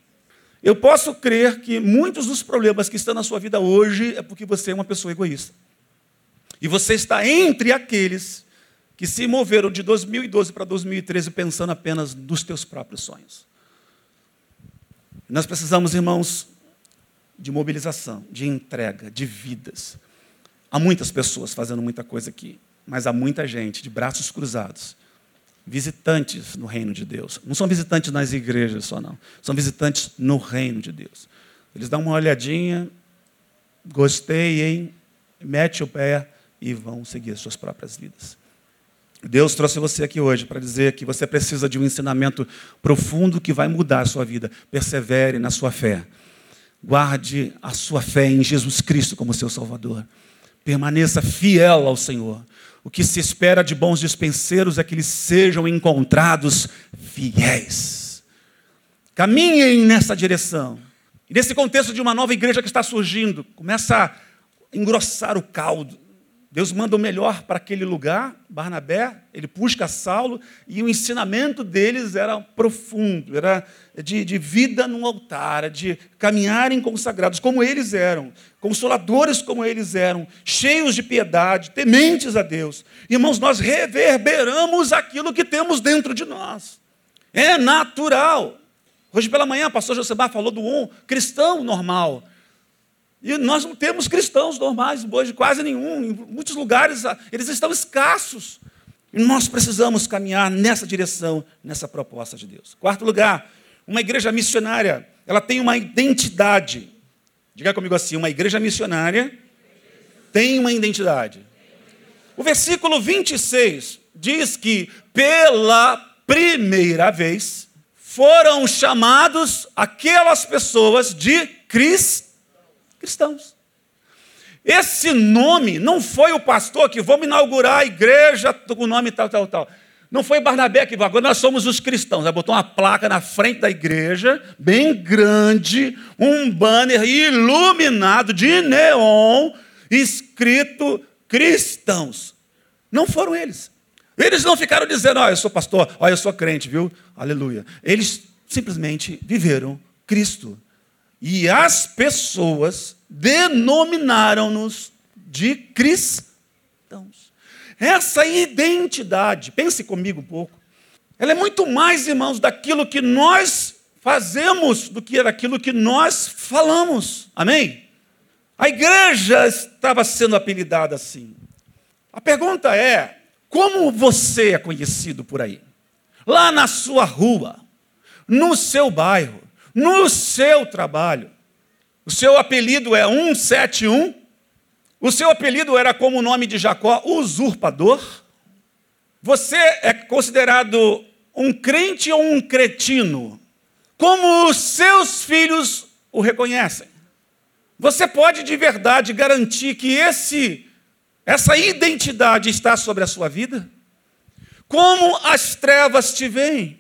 Eu posso crer que muitos dos problemas que estão na sua vida hoje é porque você é uma pessoa egoísta. E você está entre aqueles que se moveram de 2012 para 2013 pensando apenas nos teus próprios sonhos. Nós precisamos, irmãos, de mobilização, de entrega, de vidas. Há muitas pessoas fazendo muita coisa aqui mas há muita gente de braços cruzados, visitantes no reino de Deus. Não são visitantes nas igrejas só, não. São visitantes no reino de Deus. Eles dão uma olhadinha, gostei, hein? Mete o pé e vão seguir as suas próprias vidas. Deus trouxe você aqui hoje para dizer que você precisa de um ensinamento profundo que vai mudar a sua vida. Persevere na sua fé. Guarde a sua fé em Jesus Cristo como seu Salvador. Permaneça fiel ao Senhor. O que se espera de bons dispenseiros é que eles sejam encontrados fiéis. Caminhem nessa direção. E nesse contexto de uma nova igreja que está surgindo, começa a engrossar o caldo. Deus manda o melhor para aquele lugar, Barnabé, ele busca Saulo, e o ensinamento deles era profundo, era de, de vida no altar, de caminharem consagrados, como eles eram, consoladores como eles eram, cheios de piedade, tementes a Deus. Irmãos, nós reverberamos aquilo que temos dentro de nós, é natural. Hoje pela manhã, o pastor Josemar falou do um cristão normal. E nós não temos cristãos normais hoje, quase nenhum. Em muitos lugares ah, eles estão escassos. E nós precisamos caminhar nessa direção, nessa proposta de Deus. Quarto lugar, uma igreja missionária, ela tem uma identidade. Diga comigo assim: uma igreja missionária tem uma identidade. O versículo 26 diz que pela primeira vez foram chamados aquelas pessoas de cristãos. Esse nome não foi o pastor que vamos inaugurar a igreja com o nome tal, tal, tal. Não foi Barnabé que agora nós somos os cristãos. Aí botou uma placa na frente da igreja, bem grande, um banner iluminado de neon, escrito cristãos. Não foram eles. Eles não ficaram dizendo, ó, oh, eu sou pastor, oh, eu sou crente, viu? Aleluia. Eles simplesmente viveram Cristo. E as pessoas denominaram-nos de cristãos. Essa identidade, pense comigo um pouco, ela é muito mais, irmãos, daquilo que nós fazemos do que daquilo que nós falamos. Amém? A igreja estava sendo apelidada assim. A pergunta é: como você é conhecido por aí? Lá na sua rua, no seu bairro, no seu trabalho. O seu apelido é 171? O seu apelido era como o nome de Jacó, usurpador. Você é considerado um crente ou um cretino? Como os seus filhos o reconhecem? Você pode de verdade garantir que esse essa identidade está sobre a sua vida? Como as trevas te veem?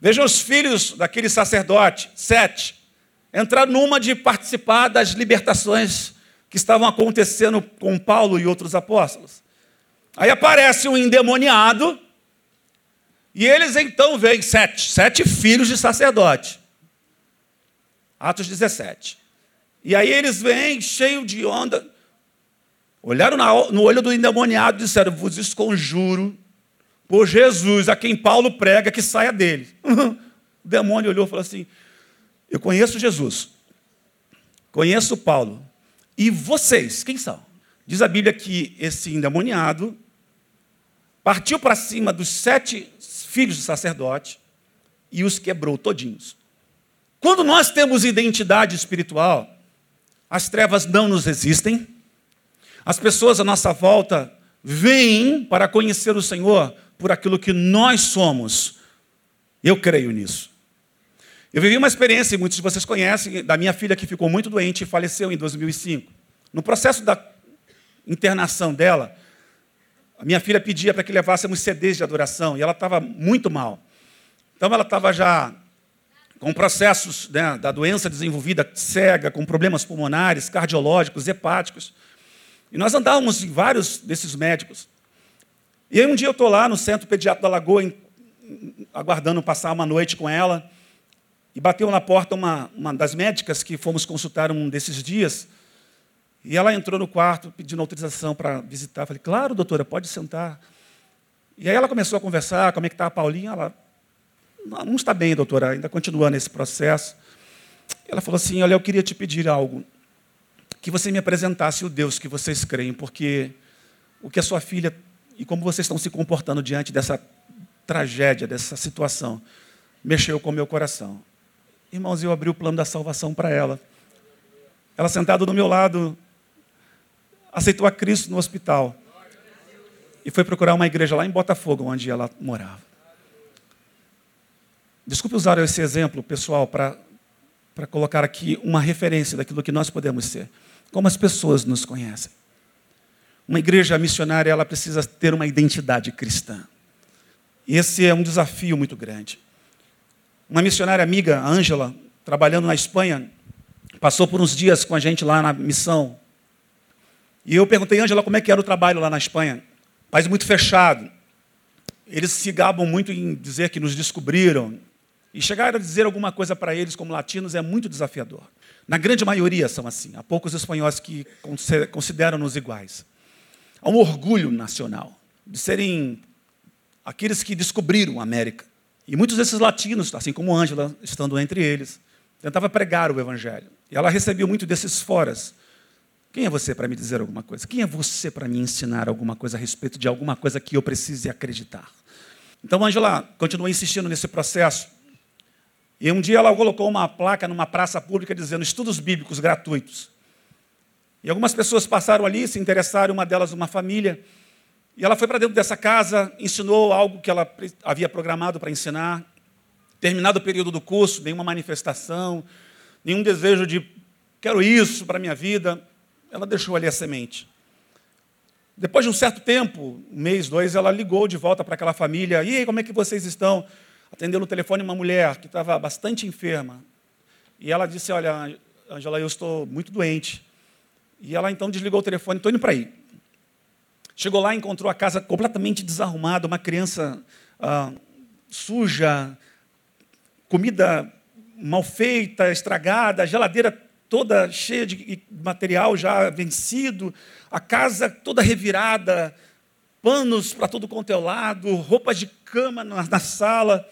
Vejam os filhos daquele sacerdote, sete, entraram numa de participar das libertações que estavam acontecendo com Paulo e outros apóstolos. Aí aparece um endemoniado, e eles então veem sete, sete filhos de sacerdote. Atos 17. E aí eles vêm cheio de onda, olharam no olho do endemoniado e disseram: Vos esconjuro por Jesus, a quem Paulo prega, que saia dele. o demônio olhou e falou assim: Eu conheço Jesus, conheço Paulo, e vocês, quem são? Diz a Bíblia que esse endemoniado partiu para cima dos sete filhos do sacerdote e os quebrou todinhos. Quando nós temos identidade espiritual, as trevas não nos resistem, as pessoas à nossa volta vêm para conhecer o Senhor por aquilo que nós somos. Eu creio nisso. Eu vivi uma experiência, muitos de vocês conhecem, da minha filha que ficou muito doente e faleceu em 2005. No processo da internação dela, a minha filha pedia para que levássemos CDs de adoração e ela estava muito mal. Então ela estava já com processos né, da doença desenvolvida, cega, com problemas pulmonares, cardiológicos, hepáticos. E nós andávamos em vários desses médicos. E aí um dia eu estou lá no centro pediátrico da Lagoa, em, aguardando passar uma noite com ela. E bateu na porta uma, uma das médicas que fomos consultar um desses dias. E ela entrou no quarto pedindo autorização para visitar. Eu falei, claro, doutora, pode sentar. E aí ela começou a conversar, como é que está a Paulinha? Ela, não está bem, doutora, ainda continua nesse processo. Ela falou assim, olha, eu queria te pedir algo. Que você me apresentasse o Deus que vocês creem, porque o que a sua filha e como vocês estão se comportando diante dessa tragédia, dessa situação, mexeu com o meu coração. Irmãos, eu abri o plano da salvação para ela. Ela sentada do meu lado, aceitou a Cristo no hospital. E foi procurar uma igreja lá em Botafogo, onde ela morava. Desculpe usar esse exemplo, pessoal, para colocar aqui uma referência daquilo que nós podemos ser. Como as pessoas nos conhecem. Uma igreja missionária, ela precisa ter uma identidade cristã. Esse é um desafio muito grande. Uma missionária amiga, Ângela, trabalhando na Espanha, passou por uns dias com a gente lá na missão. E eu perguntei, Ângela, como é que era o trabalho lá na Espanha? País muito fechado. Eles se gabam muito em dizer que nos descobriram. E chegar a dizer alguma coisa para eles como latinos é muito desafiador. Na grande maioria são assim. Há poucos espanhóis que consideram-nos iguais. Há um orgulho nacional de serem aqueles que descobriram a América. E muitos desses latinos, assim como Ângela, estando entre eles, tentava pregar o evangelho. E ela recebeu muito desses foras. Quem é você para me dizer alguma coisa? Quem é você para me ensinar alguma coisa a respeito de alguma coisa que eu precise acreditar? Então, Ângela continua insistindo nesse processo. E um dia ela colocou uma placa numa praça pública dizendo estudos bíblicos gratuitos. E algumas pessoas passaram ali, se interessaram, uma delas uma família. E ela foi para dentro dessa casa, ensinou algo que ela havia programado para ensinar. Terminado o período do curso, nenhuma manifestação, nenhum desejo de quero isso para a minha vida. Ela deixou ali a semente. Depois de um certo tempo, um mês, dois, ela ligou de volta para aquela família. E aí, como é que vocês estão? Atendeu no telefone uma mulher que estava bastante enferma. E ela disse: Olha, Angela, eu estou muito doente. E ela então desligou o telefone, estou indo para aí. Chegou lá, encontrou a casa completamente desarrumada, uma criança ah, suja, comida mal feita, estragada, a geladeira toda cheia de material já vencido, a casa toda revirada, panos para todo quanto é lado, roupas de cama na, na sala.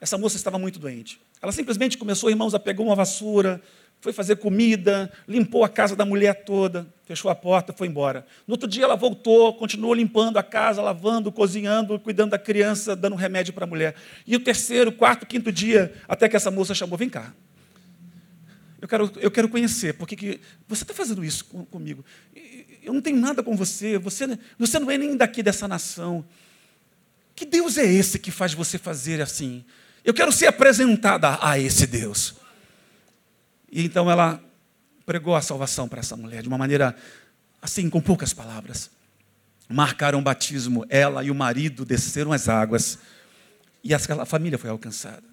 Essa moça estava muito doente. Ela simplesmente começou, irmãos, a pegar uma vassoura, foi fazer comida, limpou a casa da mulher toda, fechou a porta, foi embora. No outro dia ela voltou, continuou limpando a casa, lavando, cozinhando, cuidando da criança, dando remédio para a mulher. E o terceiro, quarto, quinto dia, até que essa moça chamou, vem cá. Eu quero, eu quero conhecer, porque que, você está fazendo isso com, comigo. Eu não tenho nada com você, você, você não é nem daqui dessa nação. Que Deus é esse que faz você fazer assim? Eu quero ser apresentada a esse Deus. E então ela pregou a salvação para essa mulher de uma maneira assim, com poucas palavras. Marcaram o batismo, ela e o marido desceram as águas e a família foi alcançada.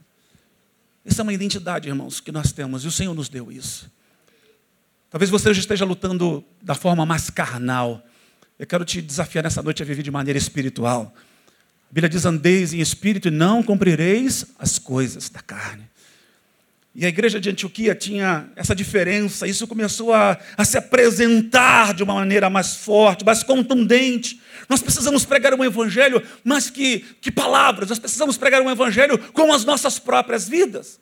Essa é uma identidade, irmãos, que nós temos e o Senhor nos deu isso. Talvez você hoje esteja lutando da forma mais carnal. Eu quero te desafiar nessa noite a viver de maneira espiritual. A Bíblia diz: andeis em espírito e não cumprireis as coisas da carne. E a igreja de Antioquia tinha essa diferença, isso começou a, a, se apresentar de uma maneira mais forte, mais contundente. Nós precisamos pregar um evangelho mais que, que palavras, nós precisamos pregar um evangelho com as nossas próprias vidas.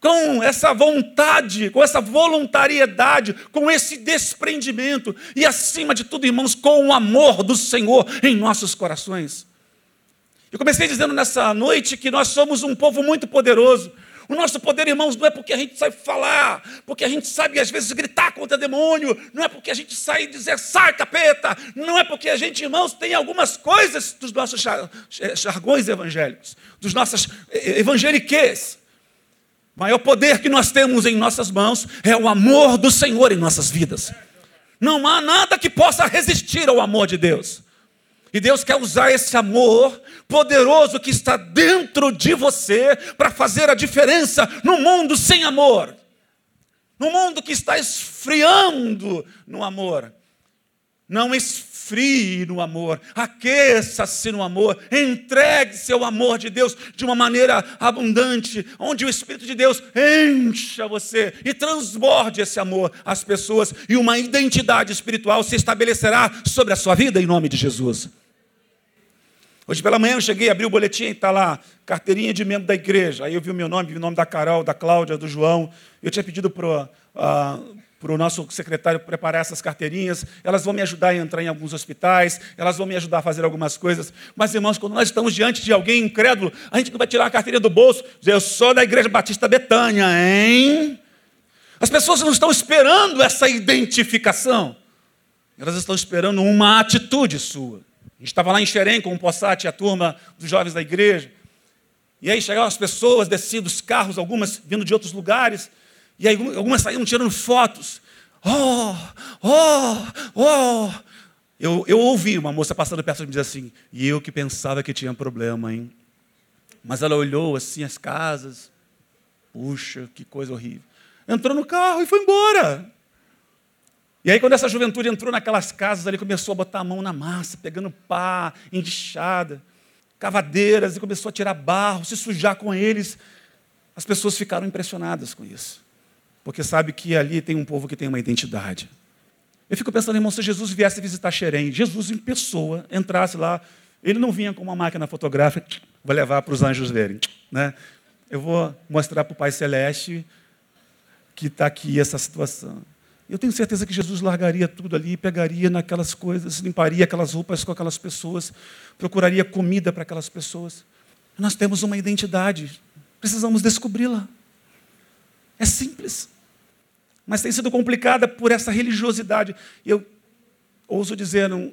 Com essa vontade, com essa voluntariedade, com esse desprendimento e, acima de tudo, irmãos, com o amor do Senhor em nossos corações. Eu comecei dizendo nessa noite que nós somos um povo muito poderoso, o nosso poder, irmãos, não é porque a gente sabe falar, porque a gente sabe às vezes gritar contra demônio, não é porque a gente sai dizer sai capeta, não é porque a gente, irmãos, tem algumas coisas dos nossos jargões evangélicos, dos nossos evangeliques. O maior poder que nós temos em nossas mãos é o amor do Senhor em nossas vidas. Não há nada que possa resistir ao amor de Deus. E Deus quer usar esse amor poderoso que está dentro de você para fazer a diferença no mundo sem amor. No mundo que está esfriando no amor. Não esfrie no amor, aqueça-se no amor, entregue seu amor de Deus de uma maneira abundante, onde o Espírito de Deus encha você e transborde esse amor às pessoas, e uma identidade espiritual se estabelecerá sobre a sua vida em nome de Jesus. Hoje pela manhã eu cheguei, abri o boletim e está lá, carteirinha de membro da igreja. Aí eu vi o meu nome, vi o nome da Carol, da Cláudia, do João. Eu tinha pedido para o uh, nosso secretário preparar essas carteirinhas. Elas vão me ajudar a entrar em alguns hospitais, elas vão me ajudar a fazer algumas coisas. Mas, irmãos, quando nós estamos diante de alguém incrédulo, a gente não vai tirar a carteirinha do bolso dizer, eu sou da Igreja Batista Betânia, hein? As pessoas não estão esperando essa identificação. Elas estão esperando uma atitude sua. A gente estava lá em Xerém com o Possate, a turma dos jovens da igreja. E aí chegavam as pessoas, desciam dos carros, algumas vindo de outros lugares. E aí algumas saíam tirando fotos. Oh, oh, oh. Eu, eu ouvi uma moça passando perto de mim dizer assim, e eu que pensava que tinha problema, hein? Mas ela olhou assim as casas. Puxa, que coisa horrível. Entrou no carro e foi embora. E aí, quando essa juventude entrou naquelas casas, ele começou a botar a mão na massa, pegando pá, enguichada, cavadeiras, e começou a tirar barro, se sujar com eles. As pessoas ficaram impressionadas com isso, porque sabe que ali tem um povo que tem uma identidade. Eu fico pensando, irmão, se Jesus viesse visitar Xerém, Jesus em pessoa entrasse lá, ele não vinha com uma máquina fotográfica, vou levar para os anjos verem. Né? Eu vou mostrar para o Pai Celeste que está aqui essa situação. Eu tenho certeza que Jesus largaria tudo ali, pegaria naquelas coisas, limparia aquelas roupas com aquelas pessoas, procuraria comida para aquelas pessoas. Nós temos uma identidade, precisamos descobri-la. É simples, mas tem sido complicada por essa religiosidade. Eu ouso dizer, não,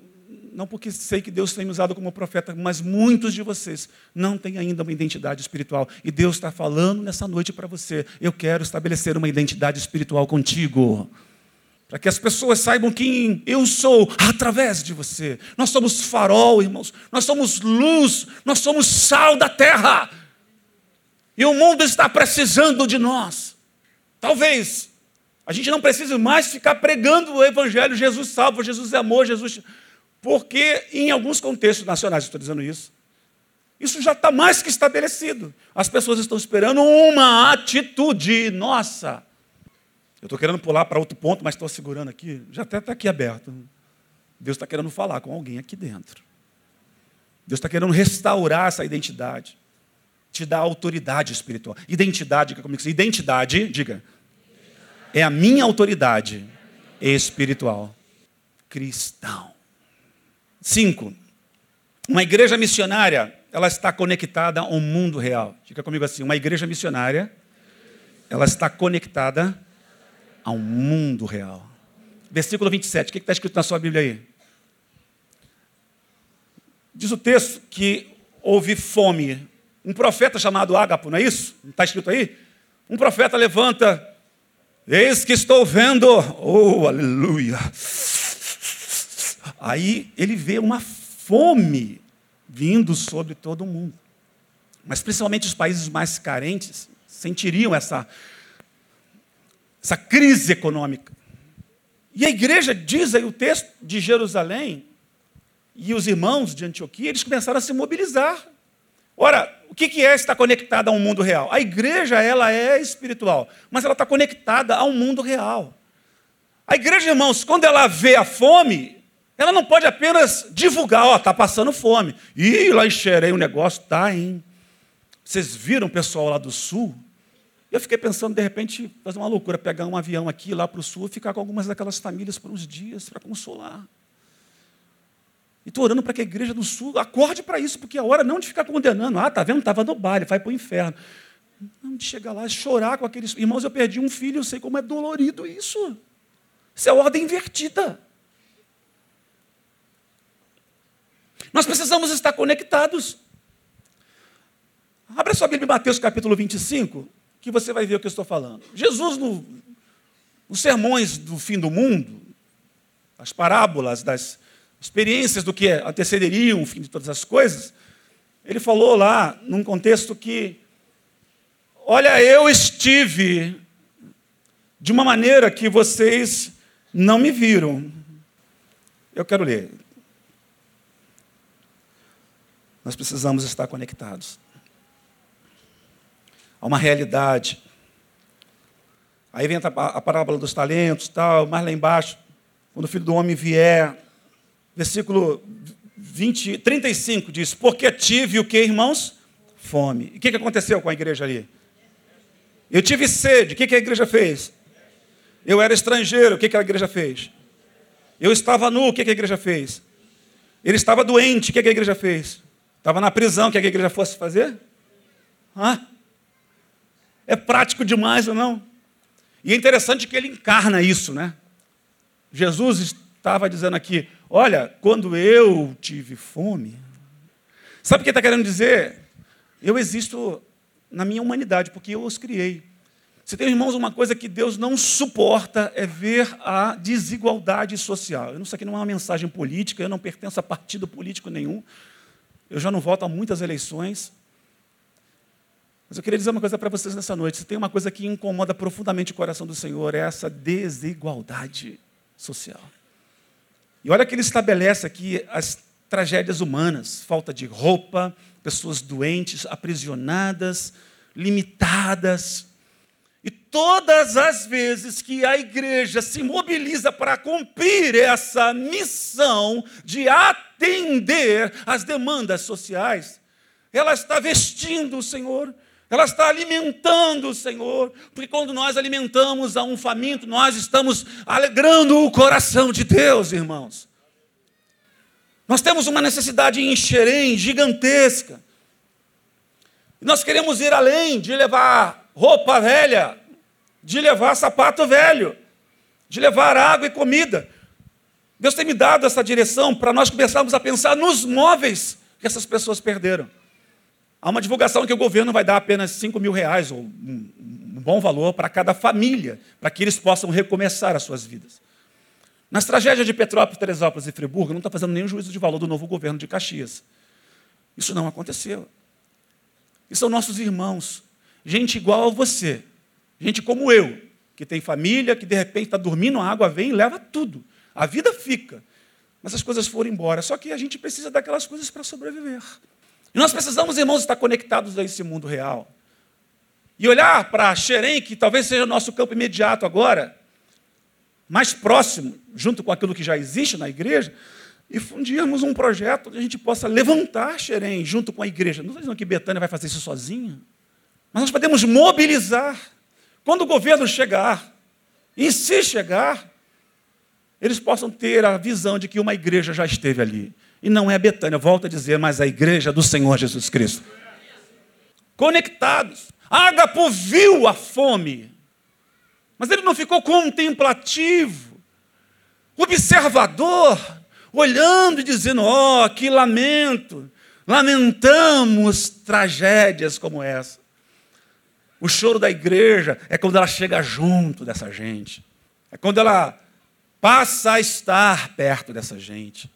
não porque sei que Deus tem me usado como profeta, mas muitos de vocês não têm ainda uma identidade espiritual. E Deus está falando nessa noite para você: eu quero estabelecer uma identidade espiritual contigo. Para que as pessoas saibam quem eu sou através de você. Nós somos farol, irmãos. Nós somos luz. Nós somos sal da terra. E o mundo está precisando de nós. Talvez a gente não precise mais ficar pregando o Evangelho, Jesus salva, Jesus é amor, Jesus. Porque em alguns contextos nacionais, estou dizendo isso, isso já está mais que estabelecido. As pessoas estão esperando uma atitude nossa. Eu estou querendo pular para outro ponto, mas estou segurando aqui. Já até está aqui aberto. Deus está querendo falar com alguém aqui dentro. Deus está querendo restaurar essa identidade. Te dar autoridade espiritual. Identidade, diga comigo. Identidade, diga é a minha autoridade espiritual. Cristão. Cinco. Uma igreja missionária, ela está conectada ao mundo real. Fica comigo assim, uma igreja missionária, ela está conectada ao mundo real. Versículo 27, o que está escrito na sua Bíblia aí? Diz o texto que houve fome. Um profeta chamado Ágapo, não é isso? Está escrito aí? Um profeta levanta Eis que estou vendo, oh aleluia. Aí ele vê uma fome vindo sobre todo o mundo. Mas principalmente os países mais carentes sentiriam essa, essa crise econômica. E a igreja diz aí o texto de Jerusalém, e os irmãos de Antioquia, eles começaram a se mobilizar. Ora, o que é estar conectada ao mundo real? A igreja, ela é espiritual, mas ela está conectada ao mundo real. A igreja, irmãos, quando ela vê a fome, ela não pode apenas divulgar, ó, está passando fome. Ih, lá em Xerém o negócio está, hein? Vocês viram o pessoal lá do sul? Eu fiquei pensando, de repente, fazer uma loucura, pegar um avião aqui lá para o sul ficar com algumas daquelas famílias por uns dias para consolar. E estou orando para que a igreja do sul acorde para isso, porque é hora não de ficar condenando. Ah, tá vendo? Estava no baile, vai para o inferno. Não de chegar lá e chorar com aqueles. Irmãos, eu perdi um filho, eu sei como é dolorido isso. Isso é ordem invertida. Nós precisamos estar conectados. Abra sua Bíblia em Mateus capítulo 25, que você vai ver o que eu estou falando. Jesus, no, nos sermões do fim do mundo, as parábolas das experiências do que antecederiam o fim de todas as coisas, ele falou lá, num contexto que, olha, eu estive de uma maneira que vocês não me viram. Eu quero ler. Nós precisamos estar conectados. Há uma realidade. Aí vem a parábola dos talentos, tal, mais lá embaixo, quando o filho do homem vier, versículo 20, 35 diz: Porque tive o que, irmãos? Fome. E o que, que aconteceu com a igreja ali? Eu tive sede. O que, que a igreja fez? Eu era estrangeiro. O que, que a igreja fez? Eu estava nu. O que, que a igreja fez? Ele estava doente. O que, que a igreja fez? Estava na prisão. O que, que a igreja fosse fazer? Hã? É prático demais ou não? E é interessante que ele encarna isso, né? Jesus estava dizendo aqui: Olha, quando eu tive fome. Sabe o que está querendo dizer? Eu existo na minha humanidade, porque eu os criei. Se tem, irmãos, uma coisa que Deus não suporta é ver a desigualdade social. Eu não sei que não é uma mensagem política, eu não pertenço a partido político nenhum. Eu já não voto a muitas eleições. Mas eu queria dizer uma coisa para vocês nessa noite. Se tem uma coisa que incomoda profundamente o coração do Senhor, é essa desigualdade social. E olha que ele estabelece aqui as tragédias humanas: falta de roupa, pessoas doentes, aprisionadas, limitadas. E todas as vezes que a igreja se mobiliza para cumprir essa missão de atender às demandas sociais, ela está vestindo o Senhor, ela está alimentando o Senhor, porque quando nós alimentamos a um faminto, nós estamos alegrando o coração de Deus, irmãos. Nós temos uma necessidade em Xerém gigantesca. Nós queremos ir além de levar roupa velha, de levar sapato velho, de levar água e comida. Deus tem me dado essa direção para nós começarmos a pensar nos móveis que essas pessoas perderam. Há uma divulgação que o governo vai dar apenas 5 mil reais, ou um, bom valor, para cada família, para que eles possam recomeçar as suas vidas. Nas tragédias de Petrópolis, Teresópolis e Friburgo, não está fazendo nenhum juízo de valor do novo governo de Caxias. Isso não aconteceu. E são nossos irmãos, gente igual a você, gente como eu, que tem família, que de repente está dormindo, a água vem e leva tudo. A vida fica, mas as coisas foram embora. Só que a gente precisa daquelas coisas para sobreviver. E nós precisamos, irmãos, estar conectados a esse mundo real. E olhar para Xerém, que talvez seja o nosso campo imediato agora, mais próximo, junto com aquilo que já existe na igreja, e fundirmos um projeto onde a gente possa levantar Xerém junto com a igreja. Não estou dizendo que Betânia vai fazer isso sozinha, mas nós podemos mobilizar. Quando o governo chegar, e se chegar, eles possam ter a visão de que uma igreja já esteve ali. E não é Betânia, volto a dizer, mas a igreja do Senhor Jesus Cristo. Conectados. Ágapo viu a fome, mas ele não ficou contemplativo, observador, olhando e dizendo: Oh, que lamento, lamentamos tragédias como essa. O choro da igreja é quando ela chega junto dessa gente, é quando ela passa a estar perto dessa gente.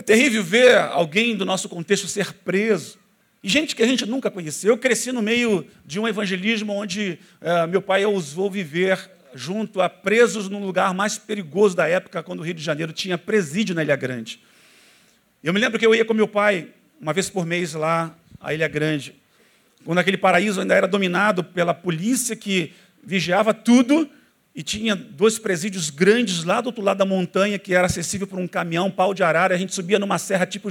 É terrível ver alguém do nosso contexto ser preso. E gente que a gente nunca conheceu. Eu cresci no meio de um evangelismo onde uh, meu pai ousou viver junto a presos no lugar mais perigoso da época, quando o Rio de Janeiro tinha presídio na Ilha Grande. Eu me lembro que eu ia com meu pai uma vez por mês lá à Ilha Grande, quando aquele paraíso ainda era dominado pela polícia que vigiava tudo e tinha dois presídios grandes lá do outro lado da montanha, que era acessível por um caminhão, pau de arara. A gente subia numa serra tipo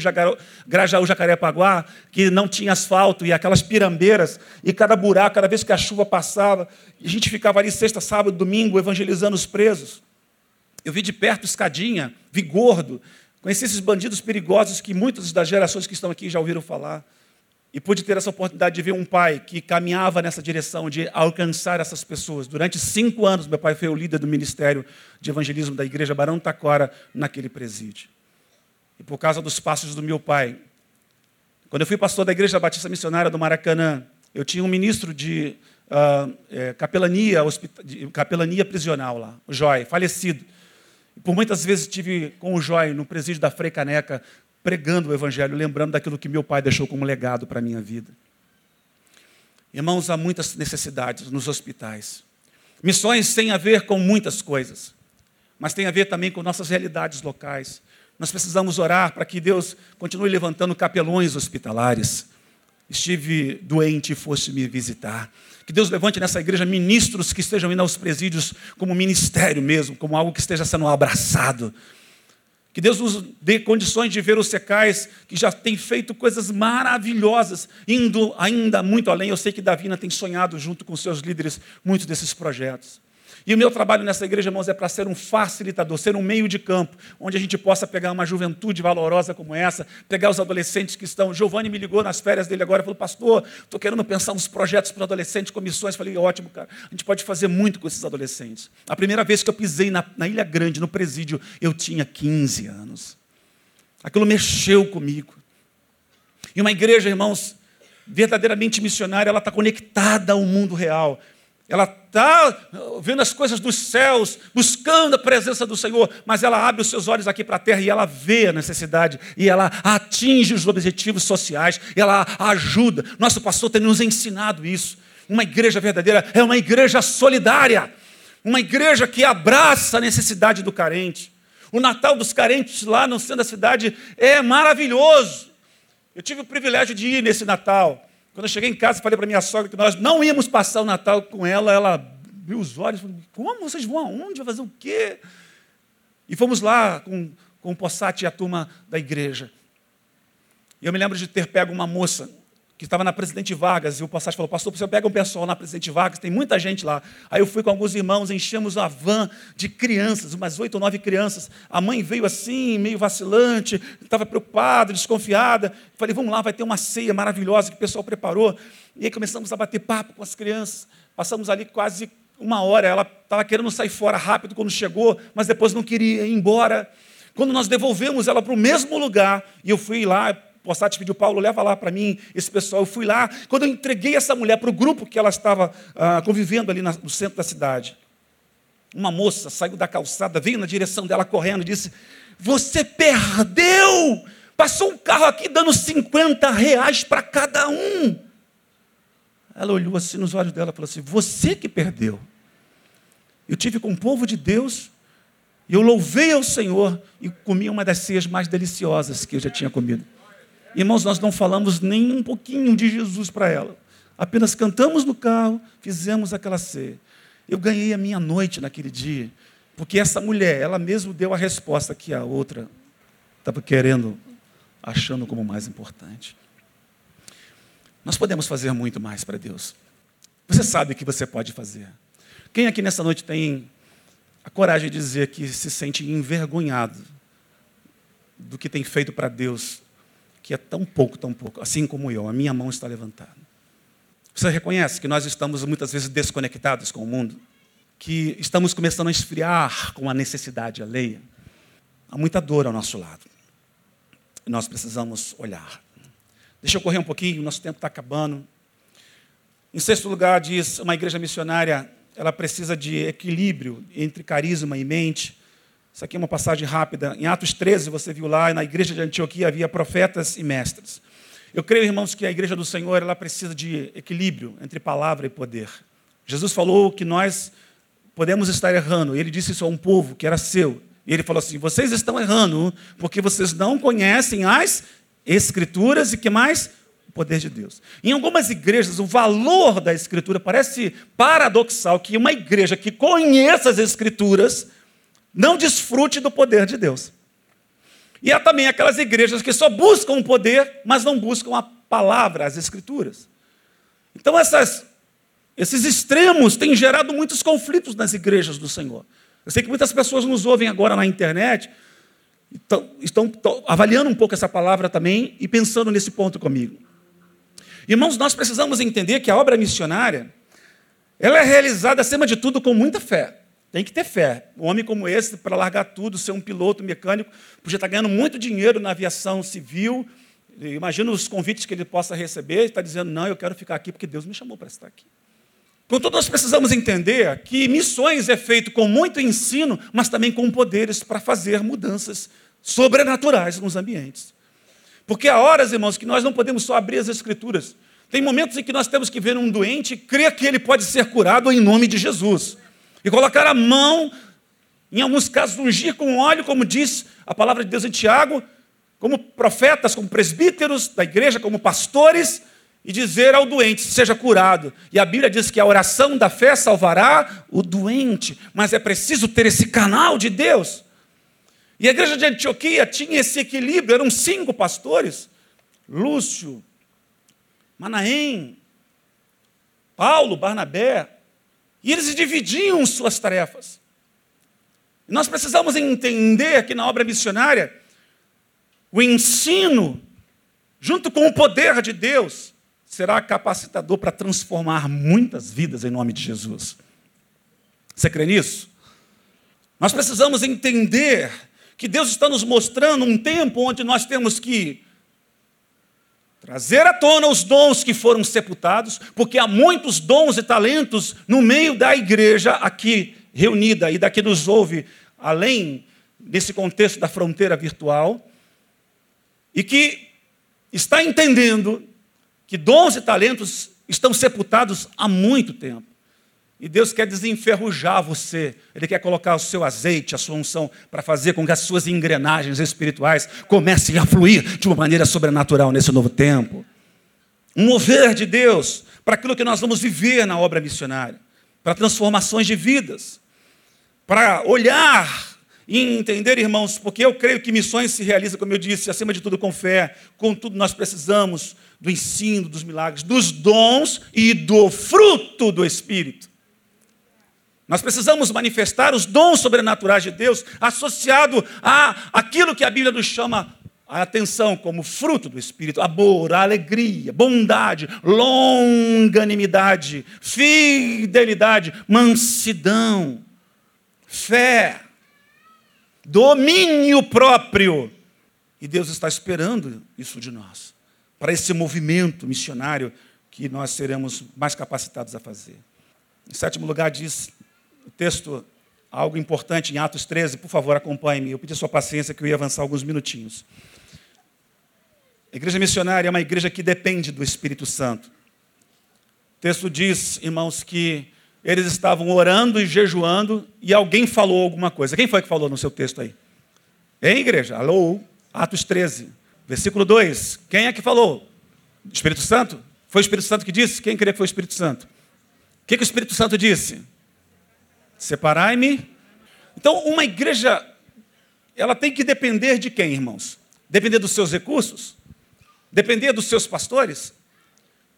Grajaú, Jacarepaguá, que não tinha asfalto, e aquelas pirambeiras, e cada buraco, cada vez que a chuva passava, a gente ficava ali sexta, sábado, domingo, evangelizando os presos. Eu vi de perto escadinha, vi gordo, conheci esses bandidos perigosos que muitas das gerações que estão aqui já ouviram falar. E pude ter essa oportunidade de ver um pai que caminhava nessa direção de alcançar essas pessoas. Durante cinco anos, meu pai foi o líder do ministério de evangelismo da igreja Barão Taquara, naquele presídio. E por causa dos passos do meu pai, quando eu fui pastor da igreja batista missionária do Maracanã, eu tinha um ministro de, uh, é, capelania, de capelania prisional lá, o Joy, falecido. Por muitas vezes estive com o Joy no presídio da Frei Caneca, pregando o Evangelho, lembrando daquilo que meu pai deixou como legado para a minha vida. Irmãos, há muitas necessidades nos hospitais. Missões têm a ver com muitas coisas, mas tem a ver também com nossas realidades locais. Nós precisamos orar para que Deus continue levantando capelões hospitalares. Estive doente e fosse me visitar. Que Deus levante nessa igreja ministros que estejam indo aos presídios como ministério mesmo, como algo que esteja sendo abraçado que Deus nos dê condições de ver os secais, que já tem feito coisas maravilhosas, indo ainda muito além. Eu sei que Davina tem sonhado junto com seus líderes muitos desses projetos. E o meu trabalho nessa igreja, irmãos, é para ser um facilitador, ser um meio de campo, onde a gente possa pegar uma juventude valorosa como essa, pegar os adolescentes que estão. Giovanni me ligou nas férias dele agora e falou: Pastor, estou querendo pensar uns projetos para adolescentes, comissões. Falei: Ótimo, cara, a gente pode fazer muito com esses adolescentes. A primeira vez que eu pisei na, na Ilha Grande, no presídio, eu tinha 15 anos. Aquilo mexeu comigo. E uma igreja, irmãos, verdadeiramente missionária, ela está conectada ao mundo real. Ela está vendo as coisas dos céus, buscando a presença do Senhor, mas ela abre os seus olhos aqui para a terra e ela vê a necessidade, e ela atinge os objetivos sociais, ela ajuda. Nosso pastor tem nos ensinado isso. Uma igreja verdadeira é uma igreja solidária, uma igreja que abraça a necessidade do carente. O Natal dos carentes lá no centro da cidade é maravilhoso. Eu tive o privilégio de ir nesse Natal. Quando eu cheguei em casa, falei para minha sogra que nós não íamos passar o Natal com ela, ela abriu os olhos, falou, como vocês vão aonde? Vai fazer o quê? E fomos lá com, com o Possati e a turma da igreja. E eu me lembro de ter pego uma moça que estava na Presidente Vargas, e o Passagem falou, pastor, você pega um pessoal na Presidente Vargas, tem muita gente lá. Aí eu fui com alguns irmãos, enchemos uma van de crianças, umas oito ou nove crianças. A mãe veio assim, meio vacilante, estava preocupada, desconfiada. Falei, vamos lá, vai ter uma ceia maravilhosa que o pessoal preparou. E aí começamos a bater papo com as crianças. Passamos ali quase uma hora, ela estava querendo sair fora rápido quando chegou, mas depois não queria ir embora. Quando nós devolvemos ela para o mesmo lugar, e eu fui lá, Possati pediu, Paulo, leva lá para mim esse pessoal. Eu fui lá, quando eu entreguei essa mulher para o grupo que ela estava ah, convivendo ali no centro da cidade, uma moça saiu da calçada, veio na direção dela correndo e disse: Você perdeu! Passou um carro aqui dando 50 reais para cada um. Ela olhou assim nos olhos dela e falou assim: Você que perdeu. Eu tive com o povo de Deus, e eu louvei ao Senhor e comi uma das ceias mais deliciosas que eu já tinha comido. Irmãos, nós não falamos nem um pouquinho de Jesus para ela. Apenas cantamos no carro, fizemos aquela ceia. Eu ganhei a minha noite naquele dia, porque essa mulher, ela mesma deu a resposta que a outra estava querendo, achando como mais importante. Nós podemos fazer muito mais para Deus. Você sabe o que você pode fazer. Quem aqui nessa noite tem a coragem de dizer que se sente envergonhado do que tem feito para Deus, que é tão pouco, tão pouco, assim como eu, a minha mão está levantada. Você reconhece que nós estamos muitas vezes desconectados com o mundo? Que estamos começando a esfriar com a necessidade alheia? Há muita dor ao nosso lado. Nós precisamos olhar. Deixa eu correr um pouquinho, nosso tempo está acabando. Em sexto lugar, diz uma igreja missionária, ela precisa de equilíbrio entre carisma e mente. Isso aqui é uma passagem rápida. Em Atos 13, você viu lá, na igreja de Antioquia havia profetas e mestres. Eu creio, irmãos, que a igreja do Senhor ela precisa de equilíbrio entre palavra e poder. Jesus falou que nós podemos estar errando. Ele disse isso a um povo que era seu. E ele falou assim: vocês estão errando porque vocês não conhecem as Escrituras e que mais? O poder de Deus. Em algumas igrejas, o valor da Escritura parece paradoxal que uma igreja que conheça as Escrituras não desfrute do poder de Deus. E há também aquelas igrejas que só buscam o poder, mas não buscam a palavra, as Escrituras. Então, essas, esses extremos têm gerado muitos conflitos nas igrejas do Senhor. Eu sei que muitas pessoas nos ouvem agora na internet estão, estão avaliando um pouco essa palavra também e pensando nesse ponto comigo. Irmãos, nós precisamos entender que a obra missionária, ela é realizada, acima de tudo, com muita fé. Tem que ter fé. Um homem como esse, para largar tudo, ser um piloto mecânico, podia estar ganhando muito dinheiro na aviação civil. Imagina os convites que ele possa receber, está dizendo, não, eu quero ficar aqui porque Deus me chamou para estar aqui. Contudo, nós precisamos entender que missões é feito com muito ensino, mas também com poderes para fazer mudanças sobrenaturais nos ambientes. Porque há horas, irmãos, que nós não podemos só abrir as escrituras. Tem momentos em que nós temos que ver um doente e crer que ele pode ser curado em nome de Jesus. E colocar a mão, em alguns casos, ungir com óleo, como diz a palavra de Deus em Tiago, como profetas, como presbíteros da igreja, como pastores, e dizer ao doente: seja curado. E a Bíblia diz que a oração da fé salvará o doente, mas é preciso ter esse canal de Deus. E a igreja de Antioquia tinha esse equilíbrio, eram cinco pastores: Lúcio, Manaém, Paulo, Barnabé, e eles dividiam suas tarefas. Nós precisamos entender aqui na obra missionária o ensino, junto com o poder de Deus, será capacitador para transformar muitas vidas em nome de Jesus. Você crê nisso? Nós precisamos entender que Deus está nos mostrando um tempo onde nós temos que trazer à tona os dons que foram sepultados, porque há muitos dons e talentos no meio da igreja aqui reunida e daqui nos ouve, além desse contexto da fronteira virtual, e que está entendendo que dons e talentos estão sepultados há muito tempo. E Deus quer desenferrujar você. Ele quer colocar o seu azeite, a sua unção, para fazer com que as suas engrenagens espirituais comecem a fluir de uma maneira sobrenatural nesse novo tempo. Um mover de Deus para aquilo que nós vamos viver na obra missionária, para transformações de vidas, para olhar e entender, irmãos, porque eu creio que missões se realizam, como eu disse, acima de tudo com fé, contudo nós precisamos do ensino, dos milagres, dos dons e do fruto do Espírito. Nós precisamos manifestar os dons sobrenaturais de Deus associado a aquilo que a Bíblia nos chama a atenção como fruto do Espírito, amor, alegria, bondade, longanimidade, fidelidade, mansidão, fé. domínio próprio. E Deus está esperando isso de nós, para esse movimento missionário que nós seremos mais capacitados a fazer. Em sétimo lugar, diz texto algo importante em Atos 13, por favor, acompanhe-me. Eu pedi sua paciência que eu ia avançar alguns minutinhos. A igreja missionária é uma igreja que depende do Espírito Santo. O texto diz, irmãos, que eles estavam orando e jejuando e alguém falou alguma coisa. Quem foi que falou no seu texto aí? Hein, igreja? Alô? Atos 13, versículo 2. Quem é que falou? Espírito Santo? Foi o Espírito Santo que disse? Quem queria que foi o Espírito Santo? O que, que o Espírito Santo disse? Separai-me. Então, uma igreja, ela tem que depender de quem, irmãos? Depender dos seus recursos? Depender dos seus pastores?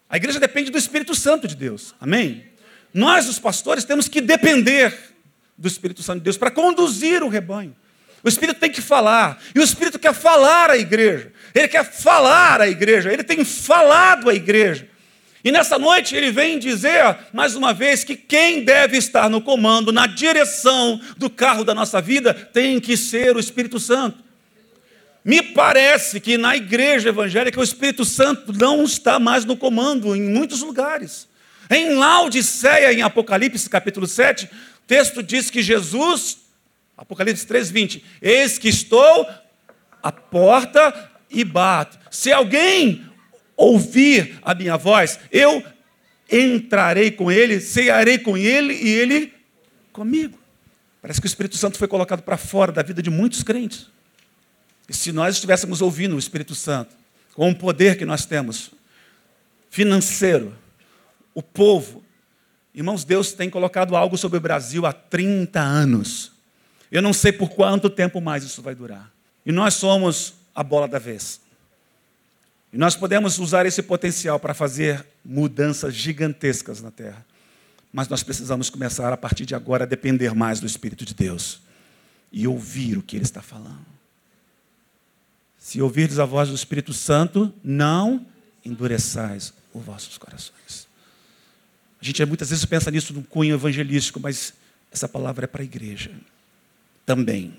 A igreja depende do Espírito Santo de Deus. Amém? Nós, os pastores, temos que depender do Espírito Santo de Deus para conduzir o rebanho. O Espírito tem que falar. E o Espírito quer falar à igreja. Ele quer falar à igreja. Ele tem falado à igreja. E nessa noite ele vem dizer, mais uma vez, que quem deve estar no comando, na direção do carro da nossa vida, tem que ser o Espírito Santo. Me parece que na igreja evangélica o Espírito Santo não está mais no comando em muitos lugares. Em Laodiceia, em Apocalipse capítulo 7, o texto diz que Jesus, Apocalipse 3, 20, eis que estou à porta e bato. Se alguém ouvir a minha voz, eu entrarei com ele, cearei com ele e ele comigo. Parece que o Espírito Santo foi colocado para fora da vida de muitos crentes. E se nós estivéssemos ouvindo o Espírito Santo, com o poder que nós temos, financeiro, o povo, irmãos, Deus tem colocado algo sobre o Brasil há 30 anos. Eu não sei por quanto tempo mais isso vai durar. E nós somos a bola da vez. E nós podemos usar esse potencial para fazer mudanças gigantescas na terra. Mas nós precisamos começar a partir de agora a depender mais do Espírito de Deus e ouvir o que Ele está falando. Se ouvirdes a voz do Espírito Santo, não endureçais os vossos corações. A gente muitas vezes pensa nisso no cunho evangelístico, mas essa palavra é para a igreja também.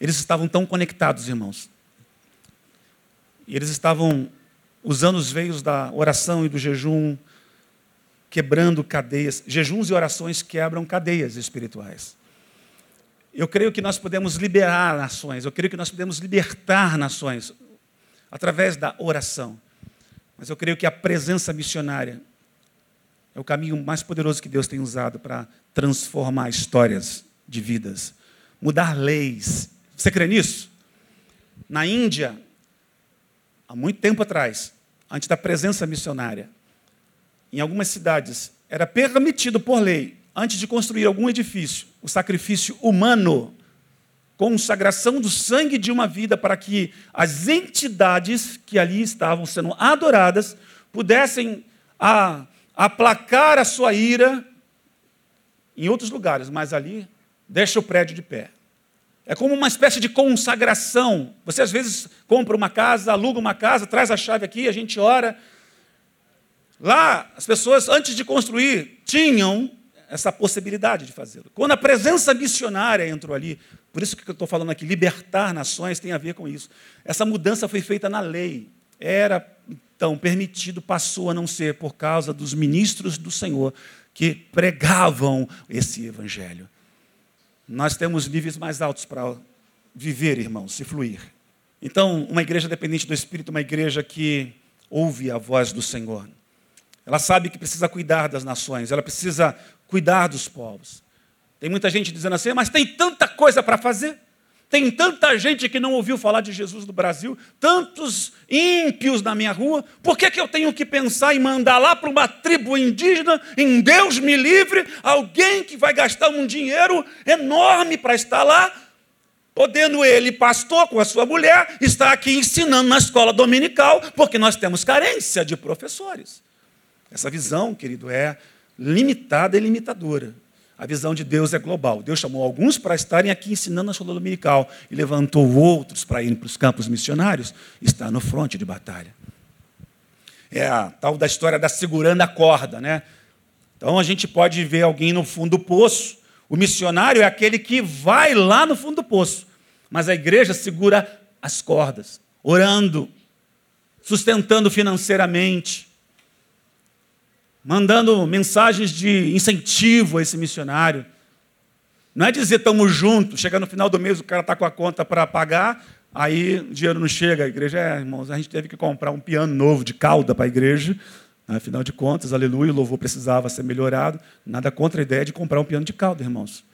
Eles estavam tão conectados, irmãos, e eles estavam usando os veios da oração e do jejum, quebrando cadeias. Jejuns e orações quebram cadeias espirituais. Eu creio que nós podemos liberar nações, eu creio que nós podemos libertar nações através da oração. Mas eu creio que a presença missionária é o caminho mais poderoso que Deus tem usado para transformar histórias de vidas, mudar leis. Você crê nisso? Na Índia, há muito tempo atrás, antes da presença missionária, em algumas cidades, era permitido por lei, antes de construir algum edifício, o sacrifício humano, consagração do sangue de uma vida para que as entidades que ali estavam sendo adoradas pudessem a, aplacar a sua ira em outros lugares, mas ali deixa o prédio de pé. É como uma espécie de consagração. Você às vezes compra uma casa, aluga uma casa, traz a chave aqui, a gente ora. Lá, as pessoas, antes de construir, tinham essa possibilidade de fazê-lo. Quando a presença missionária entrou ali, por isso que eu estou falando aqui, libertar nações tem a ver com isso. Essa mudança foi feita na lei. Era, então, permitido, passou a não ser por causa dos ministros do Senhor que pregavam esse evangelho. Nós temos níveis mais altos para viver, irmãos, se fluir. Então, uma igreja dependente do Espírito, uma igreja que ouve a voz do Senhor. Ela sabe que precisa cuidar das nações, ela precisa cuidar dos povos. Tem muita gente dizendo assim, mas tem tanta coisa para fazer. Tem tanta gente que não ouviu falar de Jesus no Brasil, tantos ímpios na minha rua, por que, que eu tenho que pensar em mandar lá para uma tribo indígena, em Deus me livre, alguém que vai gastar um dinheiro enorme para estar lá, podendo ele, pastor, com a sua mulher, estar aqui ensinando na escola dominical, porque nós temos carência de professores. Essa visão, querido, é limitada e limitadora. A visão de Deus é global. Deus chamou alguns para estarem aqui ensinando a escola dominical e levantou outros para irem para os campos missionários está no fronte de batalha. É a tal da história da segurando a corda, né? Então a gente pode ver alguém no fundo do poço, O missionário é aquele que vai lá no fundo do poço, mas a igreja segura as cordas, orando, sustentando financeiramente, mandando mensagens de incentivo a esse missionário. Não é dizer estamos juntos, chega no final do mês o cara está com a conta para pagar, aí o dinheiro não chega. A igreja é, irmãos, a gente teve que comprar um piano novo de cauda para a igreja. Afinal de contas, aleluia, o louvor precisava ser melhorado. Nada contra a ideia de comprar um piano de cauda, irmãos.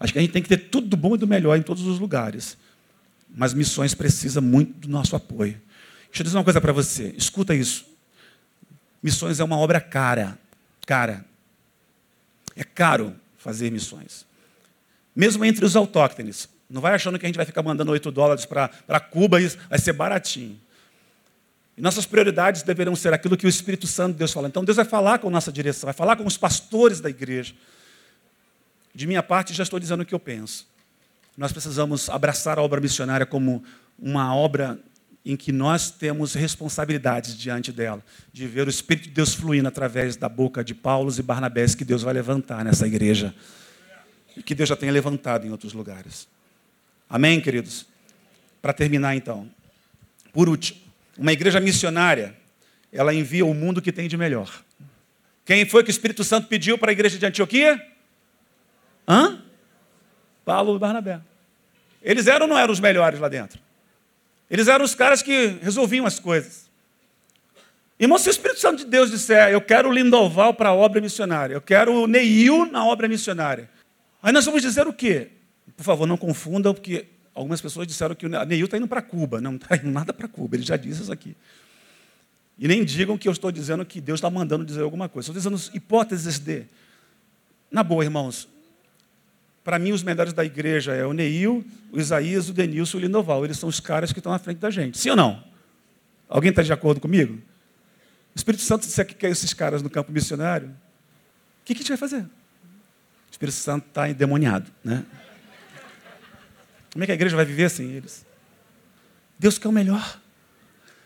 Acho que a gente tem que ter tudo do bom e do melhor em todos os lugares. Mas missões precisa muito do nosso apoio. Deixa eu dizer uma coisa para você. Escuta isso. Missões é uma obra cara. Cara. É caro fazer missões. Mesmo entre os autóctones. Não vai achando que a gente vai ficar mandando 8 dólares para Cuba e vai ser baratinho. E nossas prioridades deverão ser aquilo que o Espírito Santo de Deus fala. Então Deus vai falar com nossa direção, vai falar com os pastores da igreja. De minha parte, já estou dizendo o que eu penso. Nós precisamos abraçar a obra missionária como uma obra em que nós temos responsabilidades diante dela, de ver o Espírito de Deus fluindo através da boca de Paulo e Barnabés que Deus vai levantar nessa igreja. E que Deus já tenha levantado em outros lugares. Amém, queridos? Para terminar, então. Por último, uma igreja missionária, ela envia o mundo que tem de melhor. Quem foi que o Espírito Santo pediu para a igreja de Antioquia? Hã? Paulo e Barnabé. Eles eram ou não eram os melhores lá dentro? Eles eram os caras que resolviam as coisas. Irmão, se o Espírito Santo de Deus disser, eu quero o Lindoval para a obra missionária, eu quero o Neil na obra missionária, aí nós vamos dizer o quê? Por favor, não confundam, porque algumas pessoas disseram que o Neil está indo para Cuba. Não, não está indo nada para Cuba, ele já disse isso aqui. E nem digam que eu estou dizendo que Deus está mandando dizer alguma coisa. Estou dizendo hipóteses de. Na boa, irmãos, para mim, os melhores da igreja é o Neil, o Isaías, o Denilson e o Lindoval. Eles são os caras que estão à frente da gente. Sim ou não? Alguém está de acordo comigo? O Espírito Santo disser que quer esses caras no campo missionário, o que a gente vai fazer? O Espírito Santo está endemoniado. Né? Como é que a igreja vai viver sem eles? Deus quer o melhor.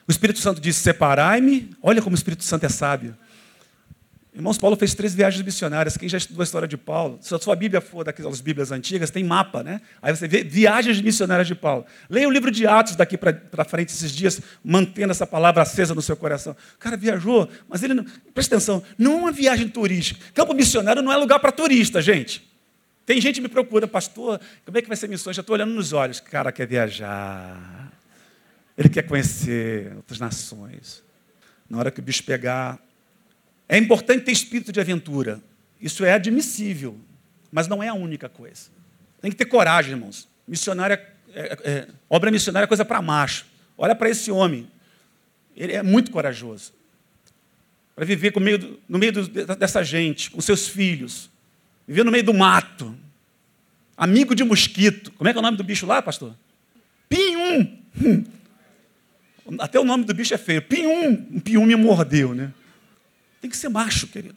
O Espírito Santo disse: Separai-me. Olha como o Espírito Santo é sábio. Irmãos, Paulo fez três viagens missionárias. Quem já estudou a história de Paulo, se a sua Bíblia for daquelas Bíblias antigas, tem mapa, né? Aí você vê viagens missionárias de Paulo. Leia o livro de Atos daqui para frente esses dias, mantendo essa palavra acesa no seu coração. O cara viajou, mas ele não. Presta atenção, não é uma viagem turística. Campo missionário não é lugar para turista, gente. Tem gente que me procura, pastor, como é que vai ser missões? Já estou olhando nos olhos. O cara quer viajar. Ele quer conhecer outras nações. Na hora que o bicho pegar, é importante ter espírito de aventura. Isso é admissível, mas não é a única coisa. Tem que ter coragem, irmãos. Missionária, é, é, obra missionária é coisa para macho. Olha para esse homem. Ele é muito corajoso. Para viver meio, no meio dessa gente, com seus filhos. Viver no meio do mato. Amigo de mosquito. Como é que é o nome do bicho lá, pastor? Pinhum. Hum. Até o nome do bicho é feio. Pinhum. Um pinhum me mordeu, né? Tem que ser macho, querido.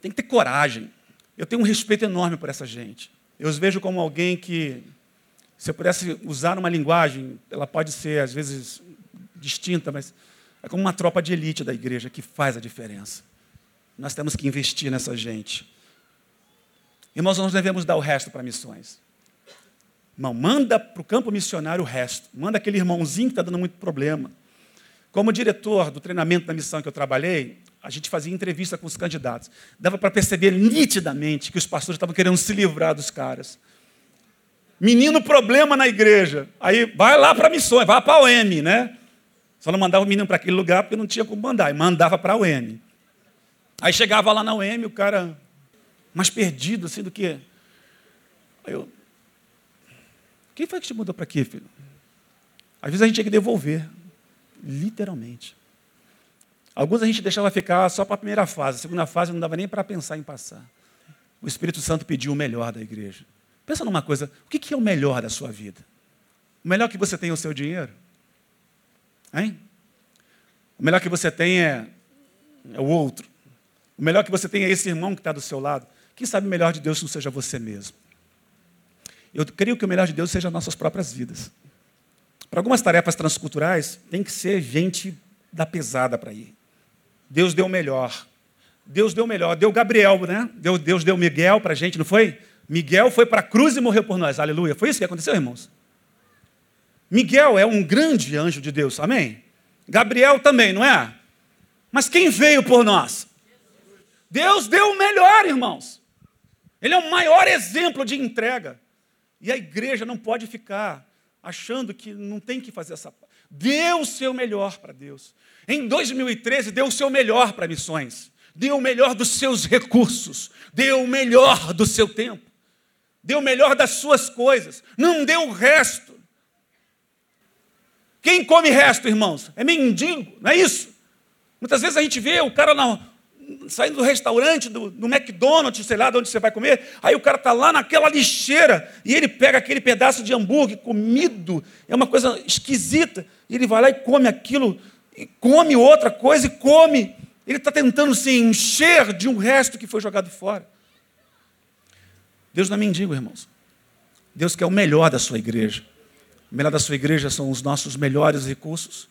Tem que ter coragem. Eu tenho um respeito enorme por essa gente. Eu os vejo como alguém que, se eu pudesse usar uma linguagem, ela pode ser às vezes distinta, mas é como uma tropa de elite da igreja que faz a diferença. Nós temos que investir nessa gente. Irmãos, nós devemos dar o resto para missões. Irmão, manda para o campo missionário o resto. Manda aquele irmãozinho que está dando muito problema. Como diretor do treinamento da missão que eu trabalhei, a gente fazia entrevista com os candidatos. Dava para perceber nitidamente que os pastores estavam querendo se livrar dos caras. Menino problema na igreja. Aí vai lá para missões, vai para a OM, né? Só não mandava o menino para aquele lugar porque não tinha como mandar. E mandava para a OM. Aí chegava lá na OM, o cara mais perdido assim do que. Aí eu. Quem foi que te mudou para aqui, filho? Às vezes a gente tinha que devolver. Literalmente. Alguns a gente deixava ficar só para a primeira fase, a segunda fase não dava nem para pensar em passar. O Espírito Santo pediu o melhor da igreja. Pensa numa coisa, o que é o melhor da sua vida? O melhor que você tem é o seu dinheiro? Hein? O melhor que você tem é, é o outro. O melhor que você tem é esse irmão que está do seu lado. Quem sabe o melhor de Deus não seja você mesmo? Eu creio que o melhor de Deus seja nossas próprias vidas. Para algumas tarefas transculturais, tem que ser gente da pesada para ir. Deus deu o melhor. Deus deu o melhor. Deu Gabriel, né? Deus, deu Miguel para a gente, não foi? Miguel foi para a cruz e morreu por nós. Aleluia. Foi isso que aconteceu, irmãos? Miguel é um grande anjo de Deus, amém? Gabriel também, não é? Mas quem veio por nós? Deus deu o melhor, irmãos. Ele é o maior exemplo de entrega. E a igreja não pode ficar achando que não tem que fazer essa. Deu o seu melhor para Deus. Em 2013, deu o seu melhor para missões. Deu o melhor dos seus recursos. Deu o melhor do seu tempo. Deu o melhor das suas coisas. Não deu o resto. Quem come resto, irmãos? É mendigo, não é isso? Muitas vezes a gente vê o cara na, saindo do restaurante, do, do, McDonald's, sei lá de onde você vai comer, aí o cara está lá naquela lixeira e ele pega aquele pedaço de hambúrguer comido, é uma coisa esquisita, e ele vai lá e come aquilo, e come outra coisa e come. Ele está tentando se encher de um resto que foi jogado fora. Deus não é mendigo, irmãos. Deus quer o melhor da sua igreja. O melhor da sua igreja são os nossos melhores recursos,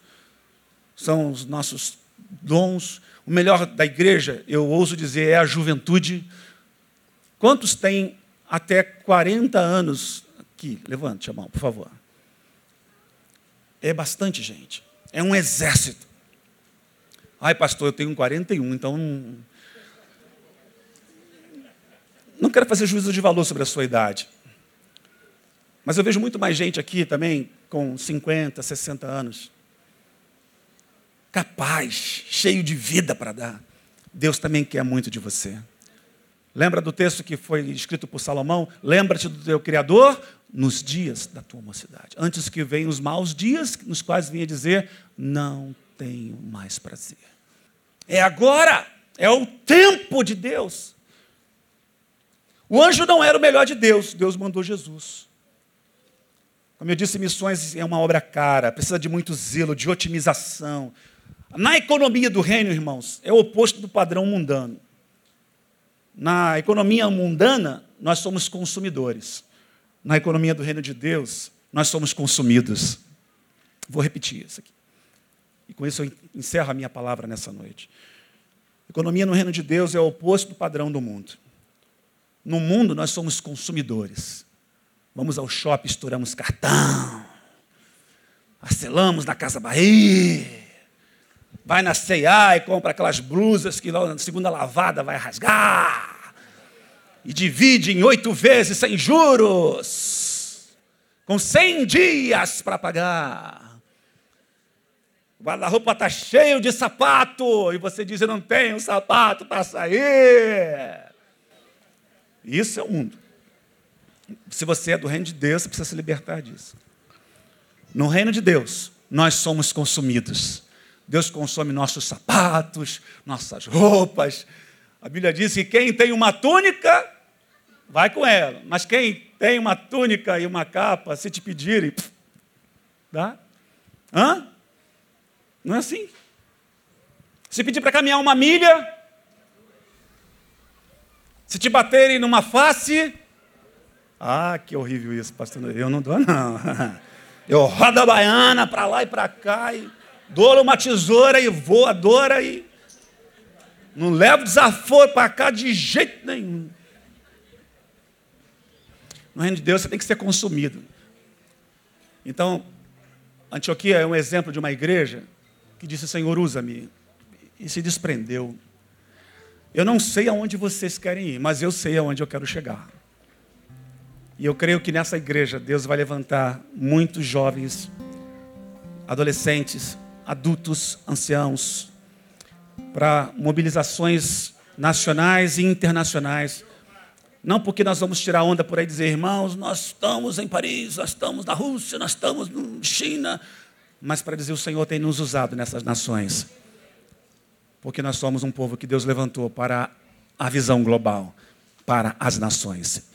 são os nossos dons. O melhor da igreja, eu ouso dizer, é a juventude. Quantos têm até 40 anos aqui? Levante a mão, por favor. É bastante gente. É um exército. Ai, pastor, eu tenho 41, então não, quero fazer juízo de valor sobre a sua idade. Mas eu vejo muito mais gente aqui também com 50, 60 anos. Capaz, cheio de vida para dar. Deus também quer muito de você. Lembra do texto que foi escrito por Salomão? Lembra-te do teu Criador nos dias da tua mocidade. Antes que venham os maus dias, nos quais vinha dizer: Não tenho mais prazer. É agora, é o tempo de Deus. O anjo não era o melhor de Deus, Deus mandou Jesus. Como eu disse, missões é uma obra cara, precisa de muito zelo, de otimização. Na economia do reino, irmãos, é o oposto do padrão mundano. Na economia mundana, nós somos consumidores. Na economia do reino de Deus, nós somos consumidos. Vou repetir isso aqui. E com isso eu encerro a minha palavra nessa noite. Economia no reino de Deus é o oposto do padrão do mundo. No mundo, nós somos consumidores. Vamos ao shopping, estouramos cartão. Parcelamos na Casa Bahia. Vai na C&A e compra aquelas blusas que na segunda lavada vai rasgar. E divide em oito vezes sem juros. Com cem dias para pagar. O guarda-roupa está cheio de sapato. E você diz, eu não tenho sapato para sair. Isso é o mundo. Se você é do reino de Deus, você precisa se libertar disso. No reino de Deus, nós somos consumidos. Deus consome nossos sapatos, nossas roupas. A Bíblia diz que quem tem uma túnica, vai com ela. Mas quem tem uma túnica e uma capa, se te pedirem, dá? Hã? Não é assim? Se pedir para caminhar uma milha, se te baterem numa face, ah, que horrível isso, pastor. Eu não dou, não. Eu rodo a baiana para lá e para cá, e dou uma tesoura e voadora, e não levo desaforo para cá de jeito nenhum. No reino de Deus você tem que ser consumido. Então, Antioquia é um exemplo de uma igreja que disse: Senhor, usa-me. E se desprendeu. Eu não sei aonde vocês querem ir, mas eu sei aonde eu quero chegar. E eu creio que nessa igreja Deus vai levantar muitos jovens, adolescentes, adultos, anciãos, para mobilizações nacionais e internacionais. Não porque nós vamos tirar onda por aí e dizer, irmãos, nós estamos em Paris, nós estamos na Rússia, nós estamos na China, mas para dizer o Senhor tem nos usado nessas nações. Porque nós somos um povo que Deus levantou para a visão global, para as nações.